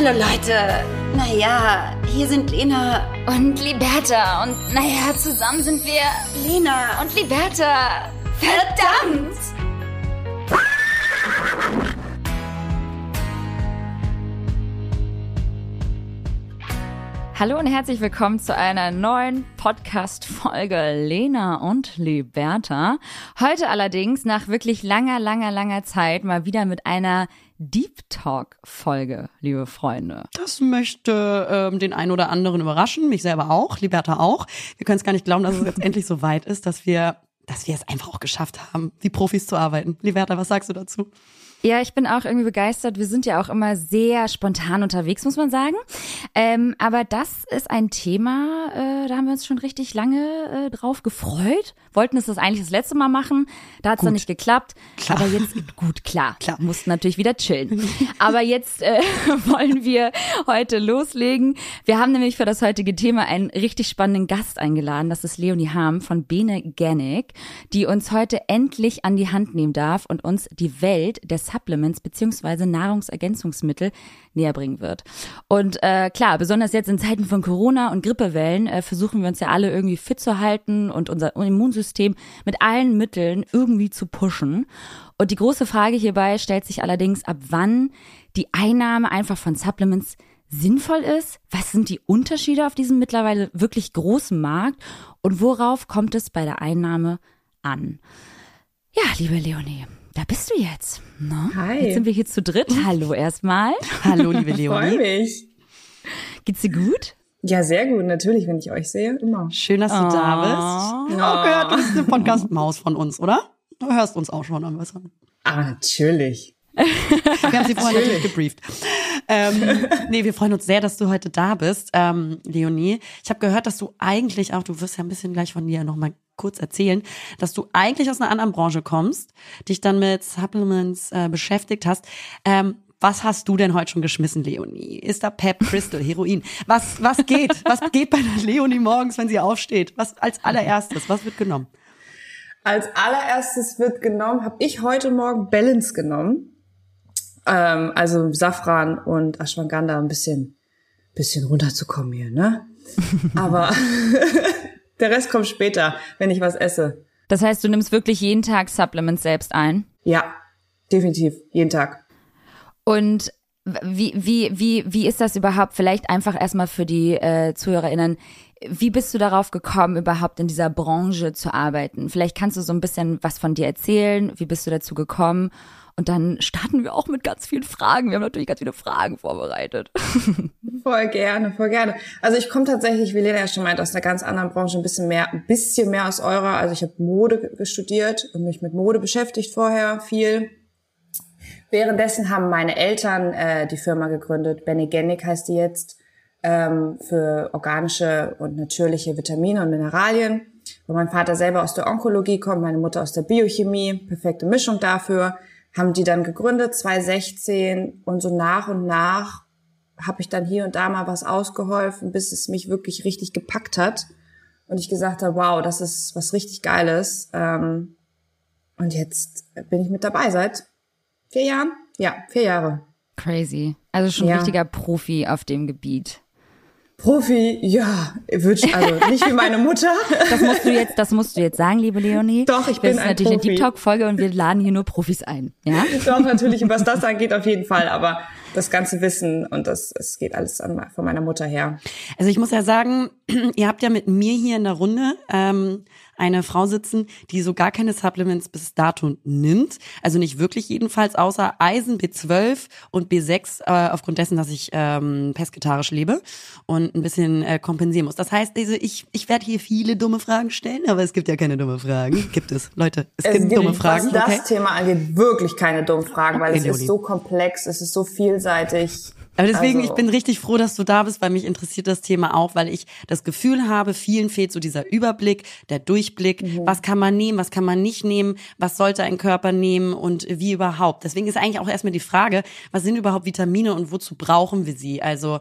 Hallo Leute. Naja, hier sind Lena und Liberta. Und naja, zusammen sind wir Lena und Liberta. Verdammt! Hallo und herzlich willkommen zu einer neuen Podcast-Folge Lena und Liberta. Heute allerdings nach wirklich langer, langer, langer Zeit mal wieder mit einer Deep Talk-Folge, liebe Freunde. Das möchte ähm, den einen oder anderen überraschen, mich selber auch, Liberta auch. Wir können es gar nicht glauben, dass es jetzt endlich so weit ist, dass wir, dass wir es einfach auch geschafft haben, wie Profis zu arbeiten. Liberta, was sagst du dazu? Ja, ich bin auch irgendwie begeistert. Wir sind ja auch immer sehr spontan unterwegs, muss man sagen. Ähm, aber das ist ein Thema, äh, da haben wir uns schon richtig lange äh, drauf gefreut. Wollten es das eigentlich das letzte Mal machen, da hat es dann nicht geklappt. Klar. Aber jetzt, gut, klar, klar. mussten natürlich wieder chillen. aber jetzt äh, wollen wir heute loslegen. Wir haben nämlich für das heutige Thema einen richtig spannenden Gast eingeladen. Das ist Leonie Harm von Bene Gannick, die uns heute endlich an die Hand nehmen darf und uns die Welt des Supplements beziehungsweise Nahrungsergänzungsmittel näher bringen wird. Und äh, klar, besonders jetzt in Zeiten von Corona und Grippewellen äh, versuchen wir uns ja alle irgendwie fit zu halten und unser Immunsystem mit allen Mitteln irgendwie zu pushen. Und die große Frage hierbei stellt sich allerdings, ab wann die Einnahme einfach von Supplements sinnvoll ist? Was sind die Unterschiede auf diesem mittlerweile wirklich großen Markt? Und worauf kommt es bei der Einnahme an? Ja, liebe Leonie, da bist du jetzt. No? Hi. Jetzt sind wir hier zu dritt. Hallo erstmal. Hallo, liebe Leonie. Ich freue mich. Geht's dir gut? Ja, sehr gut, natürlich, wenn ich euch sehe, immer. Schön, dass du oh. da bist. Oh, gehört, du bist eine Podcast-Maus von uns, oder? Du hörst uns auch schon was an. Ah, natürlich. wir haben sie vorher natürlich gebrieft. Ähm, nee, wir freuen uns sehr, dass du heute da bist, ähm, Leonie. Ich habe gehört, dass du eigentlich auch, du wirst ja ein bisschen gleich von dir nochmal kurz erzählen, dass du eigentlich aus einer anderen Branche kommst, dich dann mit Supplements äh, beschäftigt hast. Ähm, was hast du denn heute schon geschmissen, Leonie? Ist da Pep, Crystal, Heroin? Was, was geht? Was geht bei der Leonie morgens, wenn sie aufsteht? Was als allererstes? Was wird genommen? Als allererstes wird genommen, habe ich heute Morgen Balance genommen. Ähm, also Safran und Ashwagandha ein bisschen, bisschen runterzukommen hier, ne? Aber Der Rest kommt später, wenn ich was esse. Das heißt, du nimmst wirklich jeden Tag Supplements selbst ein? Ja, definitiv, jeden Tag. Und wie, wie, wie, wie ist das überhaupt? Vielleicht einfach erstmal für die äh, ZuhörerInnen. Wie bist du darauf gekommen, überhaupt in dieser Branche zu arbeiten? Vielleicht kannst du so ein bisschen was von dir erzählen. Wie bist du dazu gekommen? Und dann starten wir auch mit ganz vielen Fragen. Wir haben natürlich ganz viele Fragen vorbereitet. Voll gerne, voll gerne. Also ich komme tatsächlich, wie Lena ja schon meint, aus einer ganz anderen Branche, ein bisschen mehr, ein bisschen mehr aus eurer. Also ich habe Mode studiert und mich mit Mode beschäftigt vorher viel. Währenddessen haben meine Eltern äh, die Firma gegründet. Benegenic heißt die jetzt ähm, für organische und natürliche Vitamine und Mineralien. Wo mein Vater selber aus der Onkologie kommt, meine Mutter aus der Biochemie, perfekte Mischung dafür haben die dann gegründet 2016 und so nach und nach habe ich dann hier und da mal was ausgeholfen, bis es mich wirklich richtig gepackt hat und ich gesagt habe, wow, das ist was richtig Geiles. Ähm, und jetzt bin ich mit dabei seit vier Jahren. Ja, vier Jahre. Crazy. Also schon ja. richtiger Profi auf dem Gebiet. Profi, ja, also nicht wie meine Mutter. Das musst du jetzt, das musst du jetzt sagen, liebe Leonie. Doch, ich bin ein Das ist natürlich Profi. eine Deep Talk Folge und wir laden hier nur Profis ein, ja? Doch, natürlich, was das angeht, auf jeden Fall, aber das ganze Wissen und das, es geht alles an, von meiner Mutter her. Also ich muss ja sagen, ihr habt ja mit mir hier in der Runde ähm, eine Frau sitzen, die so gar keine Supplements bis dato nimmt. Also nicht wirklich jedenfalls, außer Eisen, B12 und B6, äh, aufgrund dessen, dass ich ähm, pesketarisch lebe und ein bisschen äh, kompensieren muss. Das heißt, also ich, ich werde hier viele dumme Fragen stellen, aber es gibt ja keine dumme Fragen. Gibt es, Leute, es, es gibt, gibt dumme Fragen. Was das Thema angeht, wirklich keine dummen Fragen, weil okay, es ist so komplex, es ist so vielseitig. Aber deswegen, also. ich bin richtig froh, dass du da bist, weil mich interessiert das Thema auch, weil ich das Gefühl habe, vielen fehlt so dieser Überblick, der Durchblick. Mhm. Was kann man nehmen, was kann man nicht nehmen, was sollte ein Körper nehmen und wie überhaupt. Deswegen ist eigentlich auch erstmal die Frage, was sind überhaupt Vitamine und wozu brauchen wir sie? Also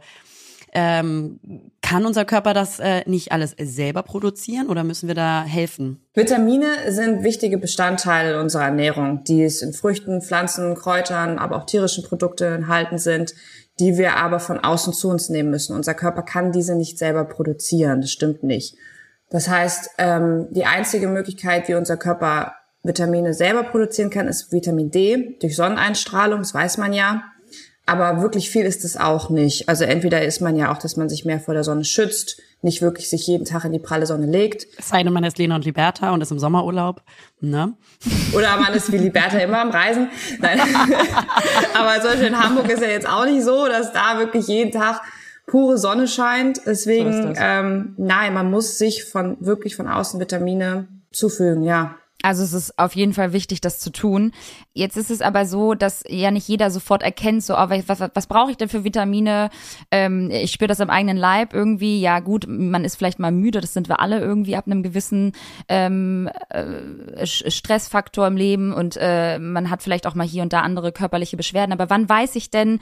Ähm, kann unser Körper das äh, nicht alles selber produzieren oder müssen wir da helfen? Vitamine sind wichtige Bestandteile unserer Ernährung, die es in Früchten, Pflanzen, Kräutern, aber auch tierischen Produkten enthalten sind, die wir aber von außen zu uns nehmen müssen. Unser Körper kann diese nicht selber produzieren, das stimmt nicht. Das heißt, ähm, die einzige Möglichkeit, wie unser Körper Vitamine selber produzieren kann, ist Vitamin D durch Sonneneinstrahlung, das weiß man ja. Aber wirklich viel ist es auch nicht. Also entweder ist man ja auch, dass man sich mehr vor der Sonne schützt, nicht wirklich sich jeden Tag in die pralle Sonne legt. Es sei denn, man ist Lena und Liberta und ist im Sommerurlaub. Ne? Oder man ist wie Liberta immer am Reisen. Nein. Aber zum Beispiel in Hamburg ist ja jetzt auch nicht so, dass da wirklich jeden Tag pure Sonne scheint. Deswegen, so ähm, nein, man muss sich von wirklich von außen Vitamine zufügen, ja. Also es ist auf jeden Fall wichtig, das zu tun. Jetzt ist es aber so, dass ja nicht jeder sofort erkennt, so, oh, was, was, was brauche ich denn für Vitamine? Ähm, ich spüre das am eigenen Leib irgendwie. Ja gut, man ist vielleicht mal müde, das sind wir alle irgendwie ab einem gewissen ähm, äh, Stressfaktor im Leben und äh, man hat vielleicht auch mal hier und da andere körperliche Beschwerden. Aber wann weiß ich denn,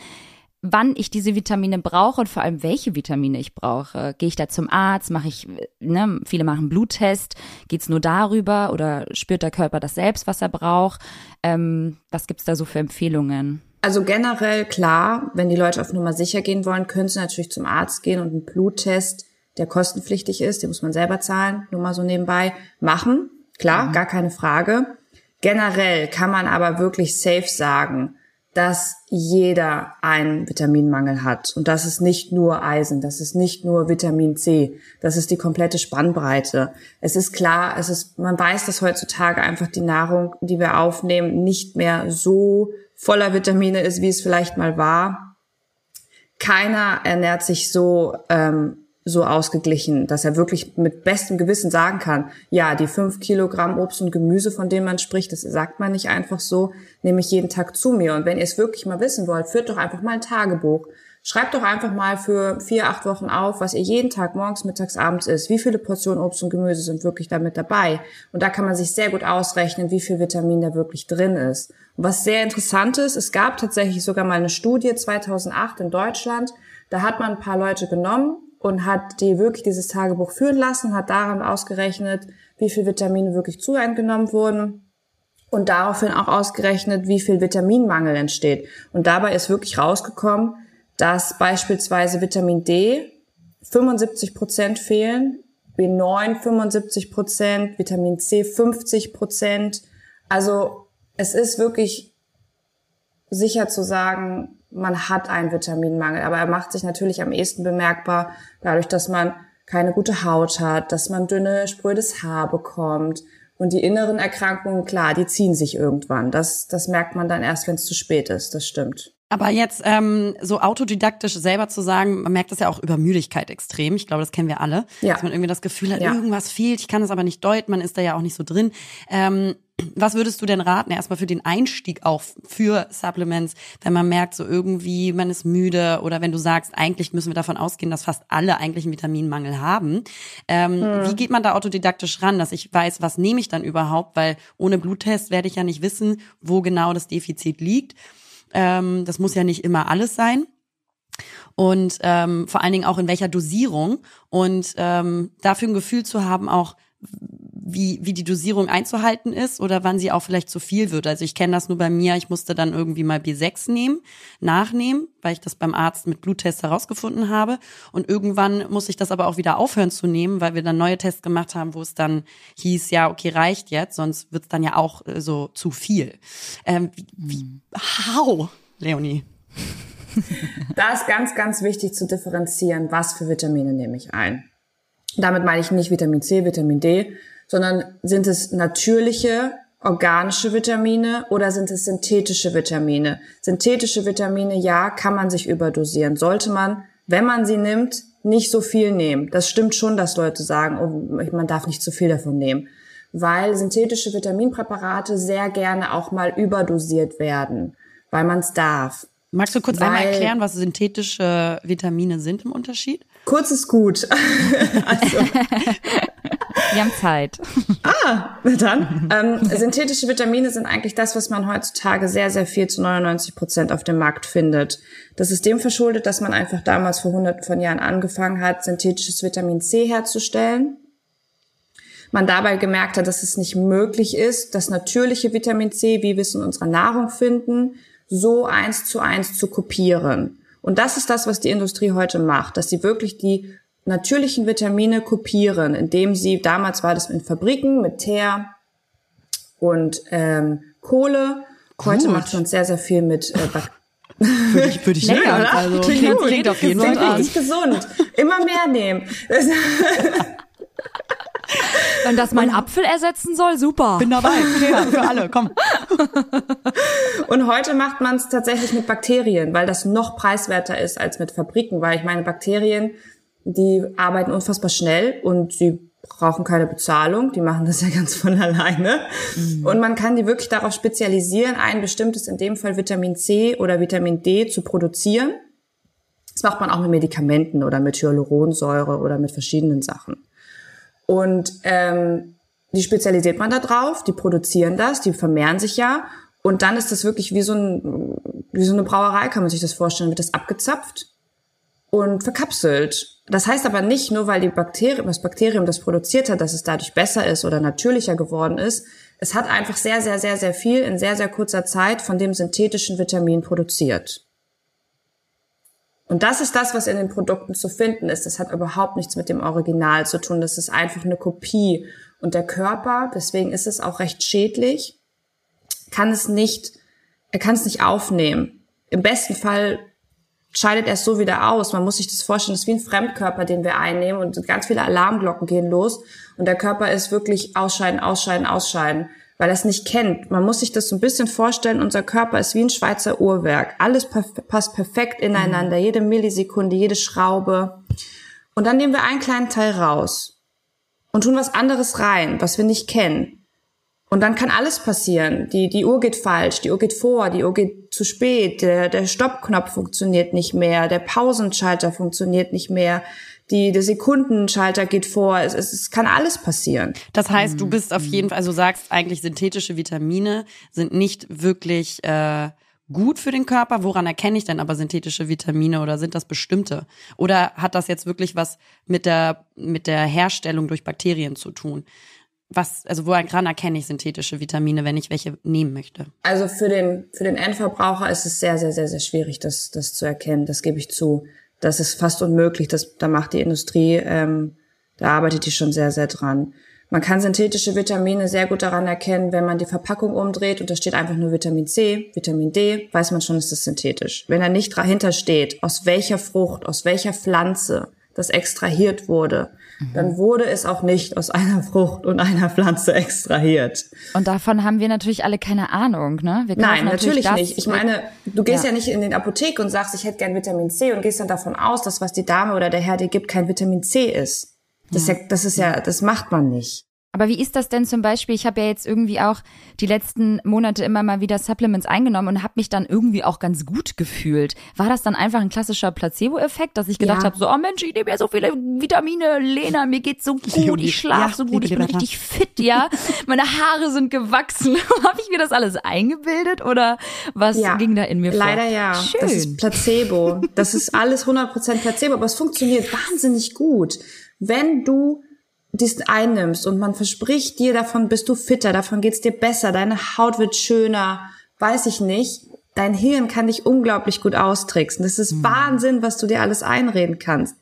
wann ich diese Vitamine brauche und vor allem welche Vitamine ich brauche. Gehe ich da zum Arzt? Mache ich, ne, viele machen Bluttest. Geht's nur darüber oder spürt der Körper das selbst, was er braucht? Ähm, was gibt's da so für Empfehlungen? Also generell klar, wenn die Leute auf Nummer sicher gehen wollen, können sie natürlich zum Arzt gehen und einen Bluttest, der kostenpflichtig ist, den muss man selber zahlen, nur mal so nebenbei, machen. Klar, mhm. gar keine Frage. Generell kann man aber wirklich safe sagen, dass jeder einen Vitaminmangel hat. Und das ist nicht nur Eisen, das ist nicht nur Vitamin C, das ist die komplette Spannbreite. Es ist klar, es ist, man weiß, dass heutzutage einfach die Nahrung, die wir aufnehmen, nicht mehr so voller Vitamine ist, wie es vielleicht mal war. Keiner ernährt sich so ähm, so ausgeglichen, dass er wirklich mit bestem Gewissen sagen kann, ja, die fünf Kilogramm Obst und Gemüse, von denen man spricht, das sagt man nicht einfach so, nehme ich jeden Tag zu mir. Und wenn ihr es wirklich mal wissen wollt, führt doch einfach mal ein Tagebuch. Schreibt doch einfach mal für vier, acht Wochen auf, was ihr jeden Tag morgens, mittags, abends isst. Wie viele Portionen Obst und Gemüse sind wirklich damit dabei? Und da kann man sich sehr gut ausrechnen, wie viel Vitamin da wirklich drin ist. Und was sehr interessant ist, es gab tatsächlich sogar mal eine Studie 2008 in Deutschland. Da hat man ein paar Leute genommen und hat die wirklich dieses Tagebuch führen lassen, hat daran ausgerechnet, wie viel Vitamine wirklich zu eingenommen wurden und daraufhin auch ausgerechnet, wie viel Vitaminmangel entsteht. Und dabei ist wirklich rausgekommen, dass beispielsweise Vitamin D 75 Prozent fehlen, B9 75 Prozent, Vitamin C 50 Prozent. Also es ist wirklich sicher zu sagen, man hat einen Vitaminmangel, aber er macht sich natürlich am ehesten bemerkbar dadurch, dass man keine gute Haut hat, dass man dünne, sprödes Haar bekommt. Und die inneren Erkrankungen, klar, die ziehen sich irgendwann. Das, das merkt man dann erst, wenn es zu spät ist. Das stimmt. Aber jetzt ähm, so autodidaktisch selber zu sagen, man merkt das ja auch über Müdigkeit extrem. Ich glaube, das kennen wir alle, ja. dass man irgendwie das Gefühl hat, ja. irgendwas fehlt. Ich kann es aber nicht deuten. Man ist da ja auch nicht so drin. Ähm, was würdest du denn raten, erstmal für den Einstieg auch für Supplements, wenn man merkt, so irgendwie, man ist müde oder wenn du sagst, eigentlich müssen wir davon ausgehen, dass fast alle eigentlich einen Vitaminmangel haben. Ähm, hm. Wie geht man da autodidaktisch ran, dass ich weiß, was nehme ich dann überhaupt? Weil ohne Bluttest werde ich ja nicht wissen, wo genau das Defizit liegt. Ähm, das muss ja nicht immer alles sein und ähm, vor allen Dingen auch in welcher Dosierung und ähm, dafür ein Gefühl zu haben, auch wie, wie die Dosierung einzuhalten ist oder wann sie auch vielleicht zu viel wird. Also ich kenne das nur bei mir, ich musste dann irgendwie mal B6 nehmen, nachnehmen, weil ich das beim Arzt mit Bluttest herausgefunden habe. Und irgendwann muss ich das aber auch wieder aufhören zu nehmen, weil wir dann neue Tests gemacht haben, wo es dann hieß, ja, okay, reicht jetzt, sonst wird es dann ja auch äh, so zu viel. Ähm, wie, how, Leonie? Da ist ganz, ganz wichtig zu differenzieren, was für Vitamine nehme ich ein. Damit meine ich nicht Vitamin C, Vitamin D, sondern sind es natürliche, organische Vitamine oder sind es synthetische Vitamine? Synthetische Vitamine, ja, kann man sich überdosieren. Sollte man, wenn man sie nimmt, nicht so viel nehmen. Das stimmt schon, dass Leute sagen, oh, man darf nicht zu viel davon nehmen. Weil synthetische Vitaminpräparate sehr gerne auch mal überdosiert werden, weil man es darf. Magst du kurz weil, einmal erklären, was synthetische Vitamine sind im Unterschied? Kurz ist gut. also, Wir haben Zeit. Ah, dann. Ähm, synthetische Vitamine sind eigentlich das, was man heutzutage sehr, sehr viel zu 99 Prozent auf dem Markt findet. Das ist dem verschuldet, dass man einfach damals vor hunderten von Jahren angefangen hat, synthetisches Vitamin C herzustellen. Man dabei gemerkt hat, dass es nicht möglich ist, das natürliche Vitamin C, wie wir es in unserer Nahrung finden, so eins zu eins zu kopieren. Und das ist das, was die Industrie heute macht, dass sie wirklich die natürlichen Vitamine kopieren, indem sie, damals war das in Fabriken mit Teer und ähm, Kohle. Heute Gut. macht man sehr, sehr viel mit äh, Bak Würde ich, würde ich Lecker, nehmen. oder? Also, Klingt klingt, gut. klingt auf jeden Fall richtig gesund. Immer mehr nehmen. Wenn das mein Apfel ersetzen soll, super. Bin dabei. Ja, für alle, komm. Und heute macht man es tatsächlich mit Bakterien, weil das noch preiswerter ist als mit Fabriken, weil ich meine, Bakterien, die arbeiten unfassbar schnell und sie brauchen keine Bezahlung, die machen das ja ganz von alleine. Und man kann die wirklich darauf spezialisieren, ein bestimmtes, in dem Fall Vitamin C oder Vitamin D zu produzieren. Das macht man auch mit Medikamenten oder mit Hyaluronsäure oder mit verschiedenen Sachen. Und ähm, die spezialisiert man da drauf, die produzieren das, die vermehren sich ja. Und dann ist das wirklich wie so, ein, wie so eine Brauerei, kann man sich das vorstellen, wird das abgezapft und verkapselt. Das heißt aber nicht nur, weil die Bakterium, das Bakterium das produziert hat, dass es dadurch besser ist oder natürlicher geworden ist. Es hat einfach sehr, sehr, sehr, sehr viel in sehr, sehr kurzer Zeit von dem synthetischen Vitamin produziert. Und das ist das, was in den Produkten zu finden ist. Das hat überhaupt nichts mit dem Original zu tun. Das ist einfach eine Kopie. Und der Körper, deswegen ist es auch recht schädlich, kann es nicht, er kann es nicht aufnehmen. Im besten Fall scheidet er es so wieder aus. Man muss sich das vorstellen, das ist wie ein Fremdkörper, den wir einnehmen und ganz viele Alarmglocken gehen los und der Körper ist wirklich ausscheiden, ausscheiden, ausscheiden, weil er es nicht kennt. Man muss sich das so ein bisschen vorstellen, unser Körper ist wie ein Schweizer Uhrwerk. Alles passt perfekt ineinander, jede Millisekunde, jede Schraube. Und dann nehmen wir einen kleinen Teil raus und tun was anderes rein, was wir nicht kennen. Und dann kann alles passieren. Die, die Uhr geht falsch, die Uhr geht vor, die Uhr geht zu spät, der, der Stoppknopf funktioniert nicht mehr, der Pausenschalter funktioniert nicht mehr, die, der Sekundenschalter geht vor. Es, es, es kann alles passieren. Das heißt, du bist auf jeden Fall, also du sagst eigentlich, synthetische Vitamine sind nicht wirklich äh, gut für den Körper. Woran erkenne ich denn aber synthetische Vitamine oder sind das bestimmte? Oder hat das jetzt wirklich was mit der, mit der Herstellung durch Bakterien zu tun? Was, also woran erkenne ich synthetische Vitamine, wenn ich welche nehmen möchte? Also für den, für den Endverbraucher ist es sehr, sehr, sehr, sehr schwierig, das, das zu erkennen. Das gebe ich zu. Das ist fast unmöglich. Das, da macht die Industrie, ähm, da arbeitet die schon sehr, sehr dran. Man kann synthetische Vitamine sehr gut daran erkennen, wenn man die Verpackung umdreht und da steht einfach nur Vitamin C, Vitamin D, weiß man schon, ist das synthetisch. Wenn da nicht dahinter steht, aus welcher Frucht, aus welcher Pflanze das extrahiert wurde, dann wurde es auch nicht aus einer Frucht und einer Pflanze extrahiert. Und davon haben wir natürlich alle keine Ahnung, ne? Nein, natürlich das, nicht. Ich meine, du gehst ja. Ja. nicht in den Apotheke und sagst, ich hätte gern Vitamin C und gehst dann davon aus, dass was die Dame oder der Herr dir gibt, kein Vitamin C ist. Das, Ist ja, das ist ja, das macht man nicht. Aber wie ist das denn zum Beispiel? Ich habe ja jetzt irgendwie auch die letzten Monate immer mal wieder Supplements eingenommen und habe mich dann irgendwie auch ganz gut gefühlt. War das dann einfach ein klassischer Placebo-Effekt, dass ich gedacht Ja. habe, so, oh Mensch, ich nehme ja so viele Vitamine, Lena, mir geht's so gut, ich schlafe Ja, so gut, ich bin richtig fit, ja. Meine Haare sind gewachsen. habe ich mir das alles eingebildet oder was Ja, ging da in mir leider vor? ja. Schön. Das ist Placebo. Das ist alles 100% Placebo, aber es funktioniert wahnsinnig gut. Wenn du dies einnimmst und man verspricht dir, davon bist du fitter, davon geht's dir besser, deine Haut wird schöner, weiß ich nicht. Dein Hirn kann dich unglaublich gut austricksen. Das ist Wahnsinn, was du dir alles einreden kannst.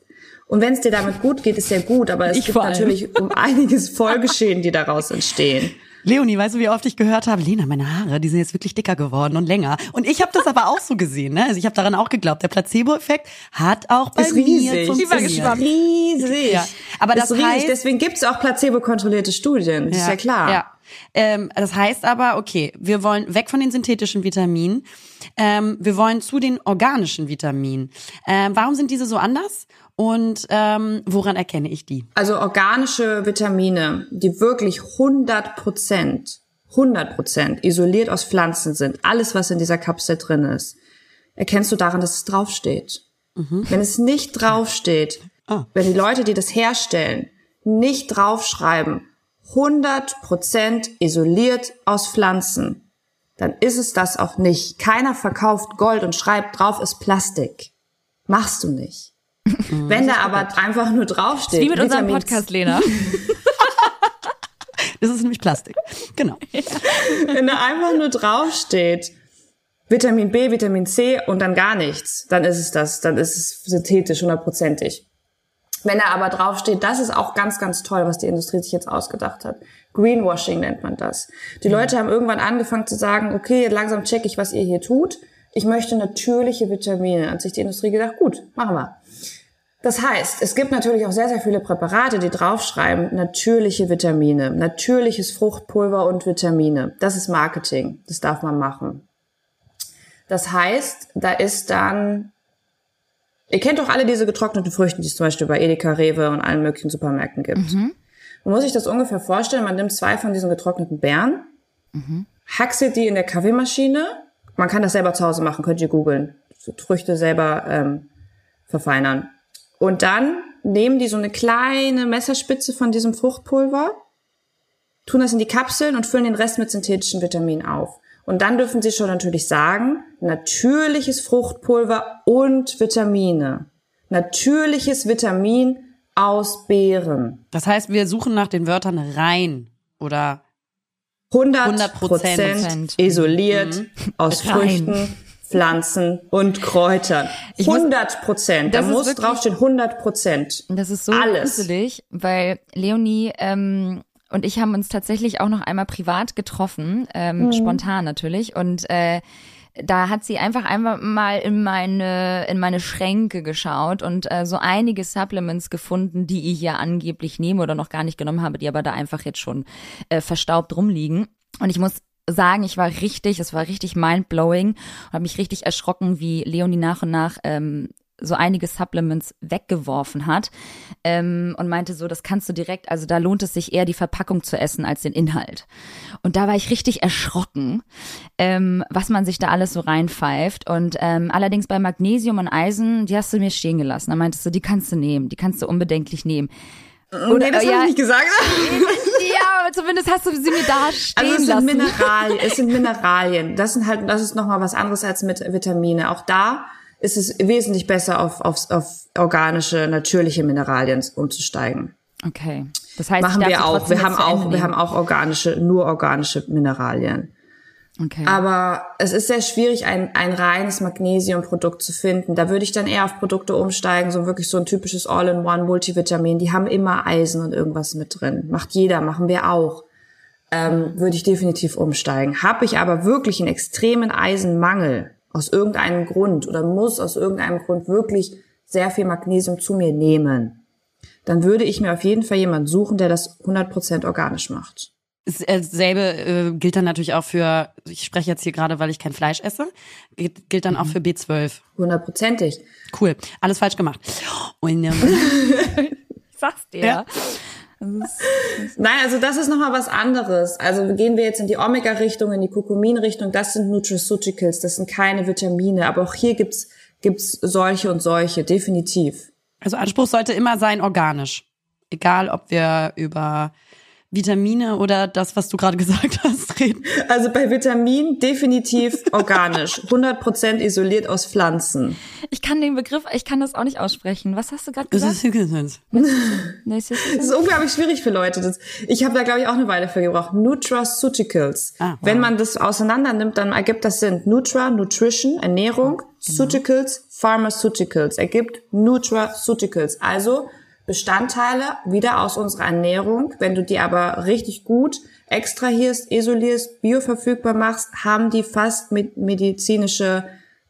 Und wenn es dir damit gut geht, ist ja gut, aber es Ich gibt natürlich um einiges Folgeschäden, die daraus entstehen. Leonie, weißt du, wie oft ich gehört habe, Lena, meine Haare, die sind jetzt wirklich dicker geworden und länger. Und ich habe das aber auch so gesehen, ne? Also ich habe daran auch geglaubt. Der Placebo-Effekt hat auch bei Ist mir riesig. funktioniert. Riesig. Ja. Aber das ist riesig. heißt- Deswegen gibt's auch placebo-kontrollierte Studien. Das ist ja klar. Ja. Ähm, das heißt aber, okay, wir wollen weg von den synthetischen Vitaminen. Ähm, wir wollen zu den organischen Vitaminen. Ähm, warum sind diese so anders? Und ähm, woran erkenne ich die? Also organische Vitamine, die wirklich 100 Prozent, 100 Prozent isoliert aus Pflanzen sind, alles, was in dieser Kapsel drin ist, erkennst du daran, dass es draufsteht. Wenn es nicht draufsteht, Ah. wenn die Leute, die das herstellen, nicht draufschreiben, 100% isoliert aus Pflanzen, dann ist es das auch nicht. Keiner verkauft Gold und schreibt drauf ist Plastik. Machst du nicht. Wenn da aber einfach nur draufsteht. Wie mit unserem Vitamin Podcast, Lena. Das ist nämlich Plastik. Genau. Wenn da einfach nur draufsteht, Vitamin B, Vitamin C und dann gar nichts, dann ist es das. Dann ist es synthetisch, hundertprozentig. Wenn da aber draufsteht, das ist auch ganz, ganz toll, was die Industrie sich jetzt ausgedacht hat. Greenwashing nennt man das. Die Leute haben irgendwann angefangen zu sagen, okay, langsam check ich, was ihr hier tut. Ich möchte natürliche Vitamine. Hat sich die Industrie gedacht, gut, machen wir. Das heißt, es gibt natürlich auch sehr, sehr viele Präparate, die draufschreiben, natürliche Vitamine, natürliches Fruchtpulver und Vitamine. Das ist Marketing. Das darf man machen. Das heißt, da ist dann, ihr kennt doch alle diese getrockneten Früchte, die es zum Beispiel bei Edeka, Rewe und allen möglichen Supermärkten gibt. Man muss sich das ungefähr vorstellen, man nimmt zwei von diesen getrockneten Beeren, hackselt die in der Kaffeemaschine. Man kann das selber zu Hause machen, könnt ihr googeln. Früchte selber ähm, verfeinern. Und dann nehmen die so eine kleine Messerspitze von diesem Fruchtpulver, tun das in die Kapseln und füllen den Rest mit synthetischen Vitaminen auf. Und dann dürfen sie schon natürlich sagen, natürliches Fruchtpulver und Vitamine. Natürliches Vitamin aus Beeren. Das heißt, wir suchen nach den Wörtern rein oder 100 100%. Prozent isoliert aus Rein. Früchten, Pflanzen und Kräutern. Ich muss- 100 Prozent. Da muss wirklich- draufstehen 100 Prozent. Das ist so Alles. gruselig, weil Leonie ähm, und ich haben uns tatsächlich auch noch einmal privat getroffen, ähm, spontan natürlich. Und äh, da hat sie einfach einmal mal in meine in meine Schränke geschaut und äh, so einige Supplements gefunden, die ich ja angeblich nehme oder noch gar nicht genommen habe, die aber da einfach jetzt schon äh, verstaubt rumliegen. Und ich muss sagen, ich war richtig, es war richtig mindblowing und habe mich richtig erschrocken, wie Leonie nach und nach ähm, so einige Supplements weggeworfen hat ähm, und meinte so, das kannst du direkt, also da lohnt es sich eher die Verpackung zu essen als den Inhalt. Und da war ich richtig erschrocken, ähm, was man sich da alles so reinpfeift. Und ähm, allerdings bei Magnesium und Eisen, die hast du mir stehen gelassen. Da meintest du, die kannst du nehmen, die kannst du unbedenklich nehmen. Nee, das äh, habe ja. ich nicht gesagt. ja, aber zumindest hast du sie mir da stehen Also es sind lassen. Mineralien, es sind Mineralien. Das sind halt, das ist nochmal was anderes als mit Vitamine. Auch da ist es wesentlich besser auf, auf, auf organische, natürliche Mineralien umzusteigen. Okay. Das heißt, Machen wir auch. Wir haben auch, wir haben auch organische, nur organische Mineralien. Okay. Aber es ist sehr schwierig, ein, ein reines Magnesiumprodukt zu finden. Da würde ich dann eher auf Produkte umsteigen, so wirklich so ein typisches All-in-One-Multivitamin. Die haben immer Eisen und irgendwas mit drin. Macht jeder, machen wir auch. Ähm, würde ich definitiv umsteigen. Habe ich aber wirklich einen extremen Eisenmangel aus irgendeinem Grund oder muss aus irgendeinem Grund wirklich sehr viel Magnesium zu mir nehmen, dann würde ich mir auf jeden Fall jemanden suchen, der das 100% organisch macht. Dasselbe äh, gilt dann natürlich auch für, ich spreche jetzt hier gerade, weil ich kein Fleisch esse, gilt, gilt dann auch für B12. Hundertprozentig. Cool, alles falsch gemacht. Und, ähm, ich sag's dir. Ja. Nein, also das ist nochmal was anderes. Also gehen wir jetzt in die Omega-Richtung, in die Kurkumin-Richtung, das sind Nutraceuticals, das sind keine Vitamine. Aber auch hier gibt's gibt's solche und solche, definitiv. also Anspruch sollte immer sein organisch. Egal, ob wir über Vitamine oder das, was du gerade gesagt hast, reden. Also bei Vitamin definitiv organisch, 100% isoliert aus Pflanzen. Ich kann den Begriff, ich kann das auch nicht aussprechen. Was hast du gerade Das gesagt? jetzt- Das ist unglaublich schwierig für Leute. Das, ich habe da, glaube ich, auch eine Weile für gebraucht. Nutraceuticals. Ah, wow. Wenn man das auseinander nimmt, dann ergibt das Sinn. Nutra, Nutrition, Ernährung, Genau. Ceuticals, Pharmaceuticals. Ergibt Nutraceuticals. Also Bestandteile wieder aus unserer Ernährung. Wenn du die aber richtig gut extrahierst, isolierst, bioverfügbar machst, haben die fast med medizinische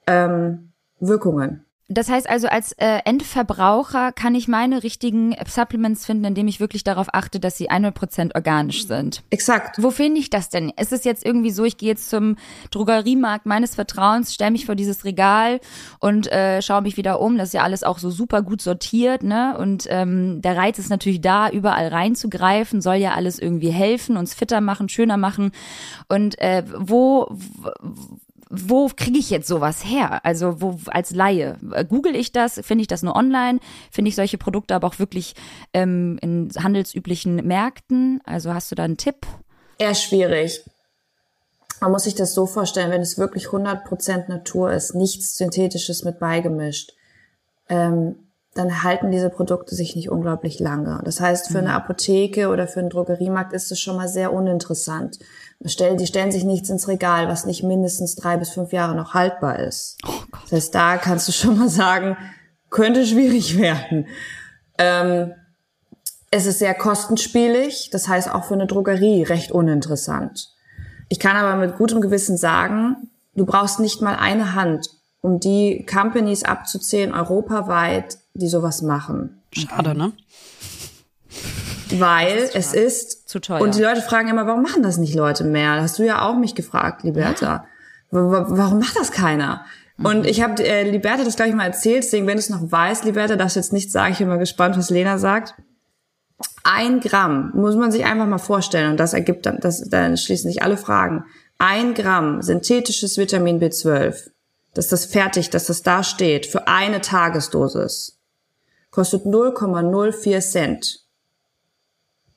ähm, Wirkungen. Das heißt also, als äh, Endverbraucher kann ich meine richtigen Supplements finden, indem ich wirklich darauf achte, dass sie 100% organisch sind. Exakt. Wo finde ich das denn? Ist es jetzt irgendwie so, ich gehe jetzt zum Drogeriemarkt meines Vertrauens, stelle mich vor dieses Regal und äh, schaue mich wieder um. Das ist ja alles auch so super gut sortiert, ne? Und ähm, der Reiz ist natürlich da, überall reinzugreifen, soll ja alles irgendwie helfen, uns fitter machen, schöner machen. Und äh, wo wo kriege ich jetzt sowas her? Also wo als Laie Äh, google ich das? Finde ich das nur online? Finde ich solche Produkte aber auch wirklich ähm, in handelsüblichen Märkten? Also hast du da einen Tipp? Eher schwierig. Man muss sich das so vorstellen, wenn es wirklich 100% Natur ist, nichts Synthetisches mit beigemischt, ähm, dann halten diese Produkte sich nicht unglaublich lange. Das heißt, für eine Apotheke oder für einen Drogeriemarkt ist es schon mal sehr uninteressant. Stellen, die stellen sich nichts ins Regal, was nicht mindestens drei bis fünf Jahre noch haltbar ist. das heißt, da kannst du schon mal sagen, könnte schwierig werden. Ähm, es ist sehr kostenspielig, das heißt auch für eine Drogerie recht uninteressant. Ich kann aber mit gutem Gewissen sagen, du brauchst nicht mal eine Hand, um die Companies abzuzählen europaweit, die sowas machen. Schade, ne? Weil es ist Zu teuer. Und die Leute fragen immer, warum machen das nicht Leute mehr? Hast du ja auch mich gefragt, Liberta. W- Warum macht das keiner? Und ich habe äh, Liberta das gleich mal erzählt, deswegen, wenn du es noch weißt, Liberta, darfst du jetzt nicht sagen, ich bin mal gespannt, was Lena sagt. Ein Gramm muss man sich einfach mal vorstellen und das ergibt dann, das, dann schließen sich alle Fragen. Ein Gramm synthetisches Vitamin B12, dass das fertig, dass das da steht, für eine Tagesdosis, kostet 0,04 Cent.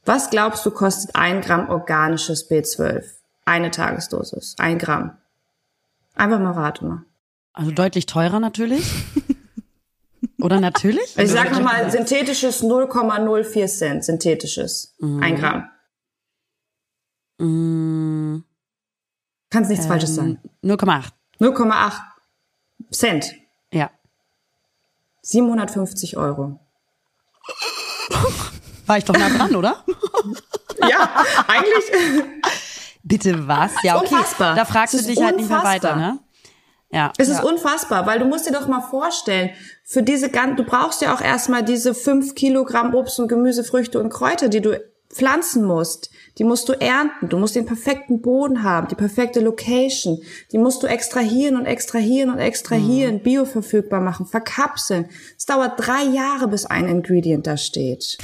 Was glaubst du, kostet ein Gramm organisches B12? Eine Tagesdosis. Ein Gramm. Einfach mal rate mal. Also deutlich teurer natürlich. Oder natürlich? Ich sag nochmal, synthetisches 0,04 Cent. Synthetisches. Ein Gramm. Mm, Kannst nichts Falsches sagen. 0,8. 0,8 Cent. Ja. 750 Euro. War ich doch nah dran, oder? Ja, eigentlich. Bitte was? Ja, okay. Unfassbar. Da fragst du dich halt nicht mehr unfassbar. weiter, ne? Ja. Es ist unfassbar, weil du musst dir doch mal vorstellen, für diese gan- du brauchst ja auch erstmal diese fünf Kilogramm Obst und Gemüse, Früchte und Kräuter, die du pflanzen musst. Die musst du ernten. Du musst den perfekten Boden haben, die perfekte Location. Die musst du extrahieren und extrahieren und extrahieren, bioverfügbar machen, verkapseln. Es dauert drei Jahre, bis ein Ingredient da steht.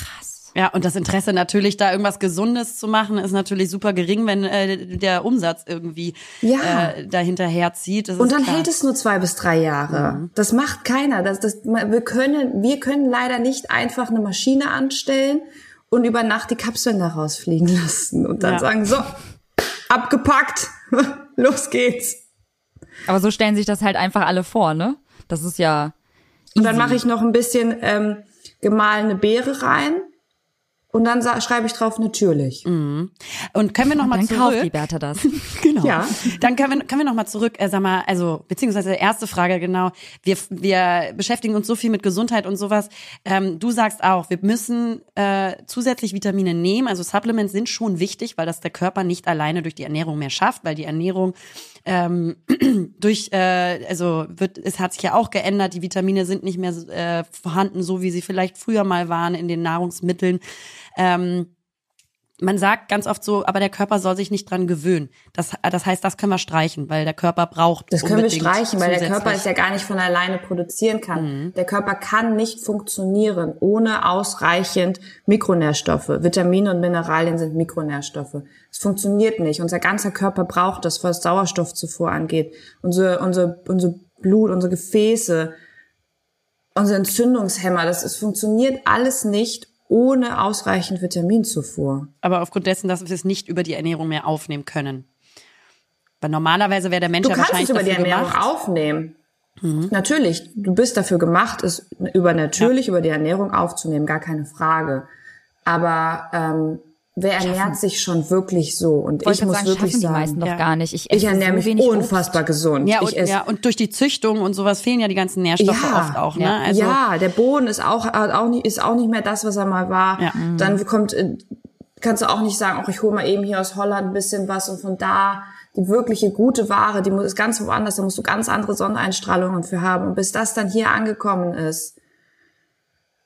Ja, und das Interesse natürlich, da irgendwas Gesundes zu machen, ist natürlich super gering, wenn äh, der Umsatz irgendwie Ja. äh, dahinterher zieht. Das Und dann klar. hält es nur zwei bis drei Jahre. Das macht keiner. Das, das, wir können, wir können leider nicht einfach eine Maschine anstellen und über Nacht die Kapseln da rausfliegen lassen und dann Ja. sagen, so, abgepackt, los geht's. Aber so stellen sich das halt einfach alle vor, ne? Das ist ja. Und dann mache ich noch ein bisschen ähm, gemahlene Beere rein und dann schreibe ich drauf natürlich. Und können wir noch mal Dann kauft zurück? die Bertha das. Genau. Ja. Dann können wir, können wir noch mal zurück, äh, sag mal, also beziehungsweise erste Frage genau. Wir, wir beschäftigen uns so viel mit Gesundheit und sowas. Ähm, du sagst auch, wir müssen äh, zusätzlich Vitamine nehmen. Also Supplements sind schon wichtig, weil das der Körper nicht alleine durch die Ernährung mehr schafft, weil die Ernährung ähm, durch, äh, also wird, es hat sich ja auch geändert. Die Vitamine sind nicht mehr äh, vorhanden, so wie sie vielleicht früher mal waren in den Nahrungsmitteln. Ähm, man sagt ganz oft so, aber der Körper soll sich nicht dran gewöhnen. Das, das heißt, das können wir streichen, weil der Körper braucht. Das können wir streichen, weil der Körper es ja gar nicht von alleine produzieren kann. Der Körper kann nicht funktionieren ohne ausreichend Mikronährstoffe. Vitamine und Mineralien sind Mikronährstoffe. Es funktioniert nicht. Unser ganzer Körper braucht das, was Sauerstoffzufuhr angeht. Unsere, unsere, unser Blut, unsere Gefäße, unsere Entzündungshemmer, das es funktioniert alles nicht ohne ausreichend Vitaminzufuhr. Aber aufgrund dessen, dass wir es nicht über die Ernährung mehr aufnehmen können. Weil normalerweise wäre der Mensch Du ja kannst wahrscheinlich es über die Ernährung gemacht. aufnehmen. Natürlich, du bist dafür gemacht, es über natürlich über die Ernährung aufzunehmen, gar keine Frage. Aber ähm, wer ernährt sich schon wirklich so? Und Wollte ich muss sagen, wirklich schaffen die sagen, meisten doch ja. gar nicht. Ich, ich esse ernähre so mich wenig unfassbar gesund. Ja ich und, esse ja, und durch die Züchtung und sowas fehlen ja die ganzen Nährstoffe Ja. oft auch. Ne? Ja. Also, ja, der Boden ist auch, auch nicht, ist auch nicht mehr das, was er mal war. Ja. Dann kommt, äh, kannst du auch nicht sagen, ach, ich hole mal eben hier aus Holland ein bisschen was und von da die wirkliche gute Ware, die muss, ist ganz woanders, da musst du ganz andere Sonneneinstrahlungen für haben. Und bis das dann hier angekommen ist,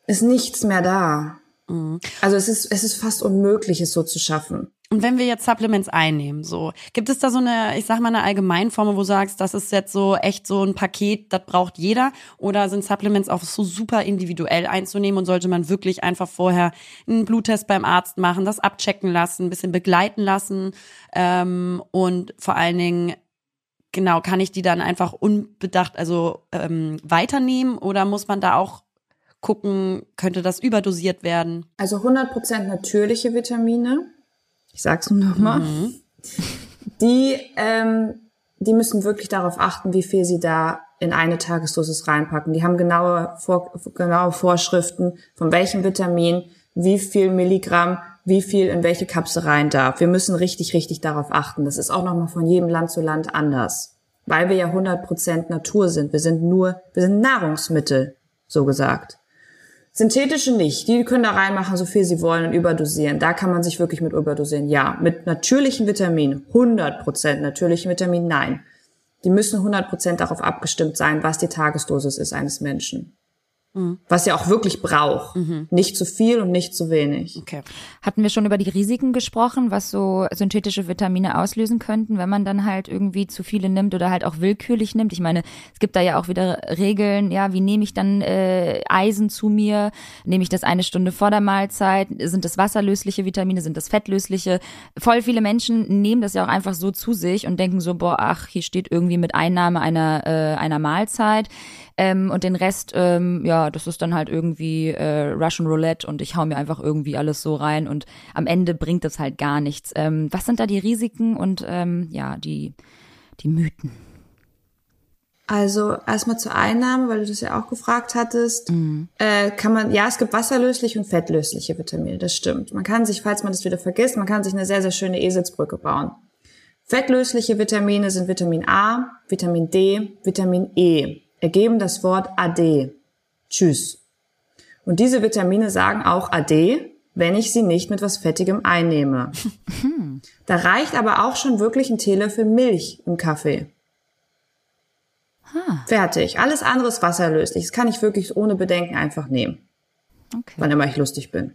ist nichts mehr da. Mhm. Also es ist, es ist fast unmöglich, es so zu schaffen. Und wenn wir jetzt Supplements einnehmen, so, gibt es da so eine, ich sag mal, eine Allgemeinformel, wo du sagst, das ist jetzt so echt so ein Paket, das braucht jeder? Oder sind Supplements auch so super individuell einzunehmen und sollte man wirklich einfach vorher einen Bluttest beim Arzt machen, das abchecken lassen, ein bisschen begleiten lassen ähm, und vor allen Dingen genau, kann ich die dann einfach unbedacht, also ähm, weiternehmen oder muss man da auch gucken, könnte das überdosiert werden? Also 100% natürliche Vitamine, ich sag's nur nochmal, mhm. die, ähm, die müssen wirklich darauf achten, wie viel sie da in eine Tagesdosis reinpacken. Die haben genaue, vor, genaue Vorschriften, von welchem Vitamin, wie viel Milligramm, wie viel in welche Kapsel rein darf. Wir müssen richtig, richtig darauf achten. Das ist auch nochmal von jedem Land zu Land anders. Weil wir ja 100% Natur sind. Wir sind nur, wir sind Nahrungsmittel, so gesagt. Synthetische nicht. Die können da reinmachen, so viel sie wollen und überdosieren. Da kann man sich wirklich mit überdosieren. Ja. Mit natürlichen Vitaminen, 100% natürlichen Vitaminen, nein. Die müssen 100% darauf abgestimmt sein, was die Tagesdosis ist eines Menschen. Was er auch wirklich braucht. Mhm. Nicht zu viel und nicht zu wenig. Okay. Hatten wir schon über die Risiken gesprochen, was so synthetische Vitamine auslösen könnten, wenn man dann halt irgendwie zu viele nimmt oder halt auch willkürlich nimmt? Ich meine, es gibt da ja auch wieder Regeln, ja, wie nehme ich dann äh, Eisen zu mir? Nehme ich das eine Stunde vor der Mahlzeit? Sind das wasserlösliche Vitamine? Sind das fettlösliche? Voll viele Menschen nehmen das ja auch einfach so zu sich und denken so, boah, ach, hier steht irgendwie mit Einnahme einer, äh, einer Mahlzeit. Ähm, und den Rest, ähm, ja, das ist dann halt irgendwie äh, Russian Roulette und ich hau mir einfach irgendwie alles so rein und am Ende bringt das halt gar nichts. Ähm, was sind da die Risiken und ähm, ja, die, die Mythen? Also erstmal zur Einnahme, weil du das ja auch gefragt hattest, mhm. äh, kann man, ja, es gibt wasserlösliche und fettlösliche Vitamine, das stimmt. Man kann sich, falls man das wieder vergisst, man kann sich eine sehr, sehr schöne Eselsbrücke bauen. Fettlösliche Vitamine sind Vitamin A, Vitamin D, Vitamin E ergeben das Wort AD. Tschüss. Und diese Vitamine sagen auch AD, wenn ich sie nicht mit was Fettigem einnehme. Da reicht aber auch schon wirklich ein Teelöffel Milch im Kaffee. Fertig. Alles andere ist wasserlöslich. Das kann ich wirklich ohne Bedenken einfach nehmen. Okay. Wann immer ich lustig bin.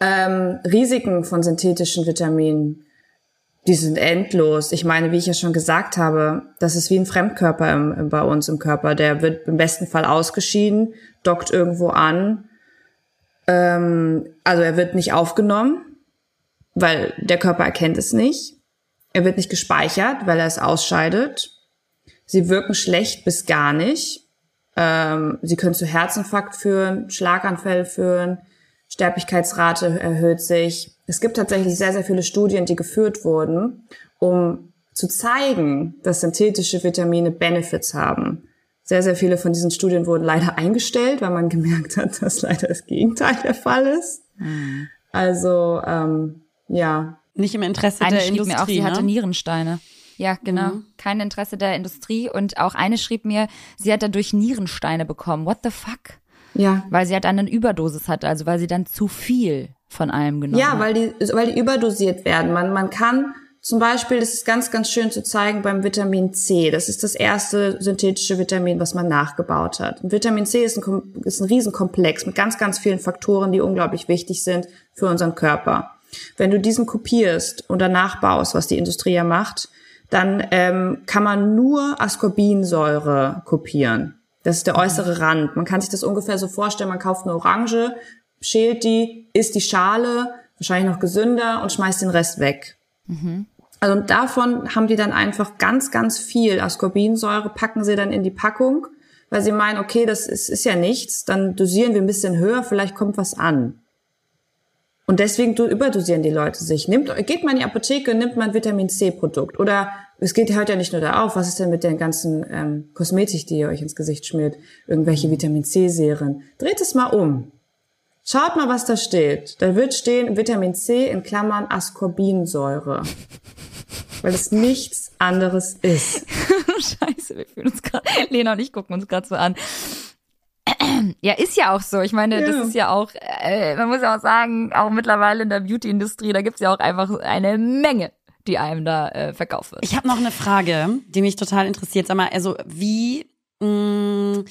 Ähm, Risiken von synthetischen Vitaminen die sind endlos. Ich meine, wie ich ja schon gesagt habe, das ist wie ein Fremdkörper im, im, bei uns im Körper. Der wird im besten Fall ausgeschieden, dockt irgendwo an. Ähm, also er wird nicht aufgenommen, weil der Körper erkennt es nicht. Er wird nicht gespeichert, weil er es ausscheidet. Sie wirken schlecht bis gar nicht. Ähm, sie können zu Herzinfarkt führen, Schlaganfälle führen, Sterblichkeitsrate erhöht sich. Es gibt tatsächlich sehr, sehr viele Studien, die geführt wurden, um zu zeigen, dass synthetische Vitamine Benefits haben. Sehr, sehr viele von diesen Studien wurden leider eingestellt, weil man gemerkt hat, dass leider das Gegenteil der Fall ist. Mhm. Also, ähm, ja. Nicht im Interesse eine der Industrie. Mir auch, sie ne? hatte Nierensteine. Ja, genau. Mhm. Kein Interesse der Industrie. Und auch eine schrieb mir, sie hat dadurch Nierensteine bekommen. What the fuck? Ja. Weil sie halt eine Überdosis hatte, also weil sie dann zu viel von allem genommen ja, hat. Ja, weil die, weil die überdosiert werden. Man, man kann zum Beispiel, das ist ganz, ganz schön zu zeigen beim Vitamin C. Das ist das erste synthetische Vitamin, was man nachgebaut hat. Und Vitamin C ist ein, ist ein Riesenkomplex mit ganz, ganz vielen Faktoren, die unglaublich wichtig sind für unseren Körper. Wenn du diesen kopierst und danach baust, was die Industrie ja macht, dann ähm, kann man nur Ascorbinsäure kopieren. Das ist der äußere Rand. Man kann sich das ungefähr so vorstellen, man kauft eine Orange, schält die, isst die Schale, wahrscheinlich noch gesünder und schmeißt den Rest weg. Mhm. Also davon haben die dann einfach ganz, ganz viel Ascorbinsäure, packen sie dann in die Packung, weil sie meinen, okay, das ist, ist ja nichts, dann dosieren wir ein bisschen höher, vielleicht kommt was an. Und deswegen überdosieren die Leute sich. Nimmt, geht man in die Apotheke, nimmt man Vitamin C Produkt. Oder es geht hört ja nicht nur da auf, was ist denn mit den ganzen ähm, Kosmetik, die ihr euch ins Gesicht schmiert? Irgendwelche Vitamin C Serien. Dreht es mal um. Schaut mal, was da steht. Da wird stehen Vitamin C in Klammern Ascorbinsäure. Weil es nichts anderes ist. Scheiße, wir fühlen uns gerade, Lena und ich gucken uns gerade so an. Ja, ist ja auch so. Ich meine, ja. das ist ja auch, äh, man muss ja auch sagen, auch mittlerweile in der Beauty-Industrie, da gibt's ja auch einfach eine Menge, die einem da äh, verkauft wird. Ich habe noch eine Frage, die mich total interessiert. Sag mal, also wie mh, mm,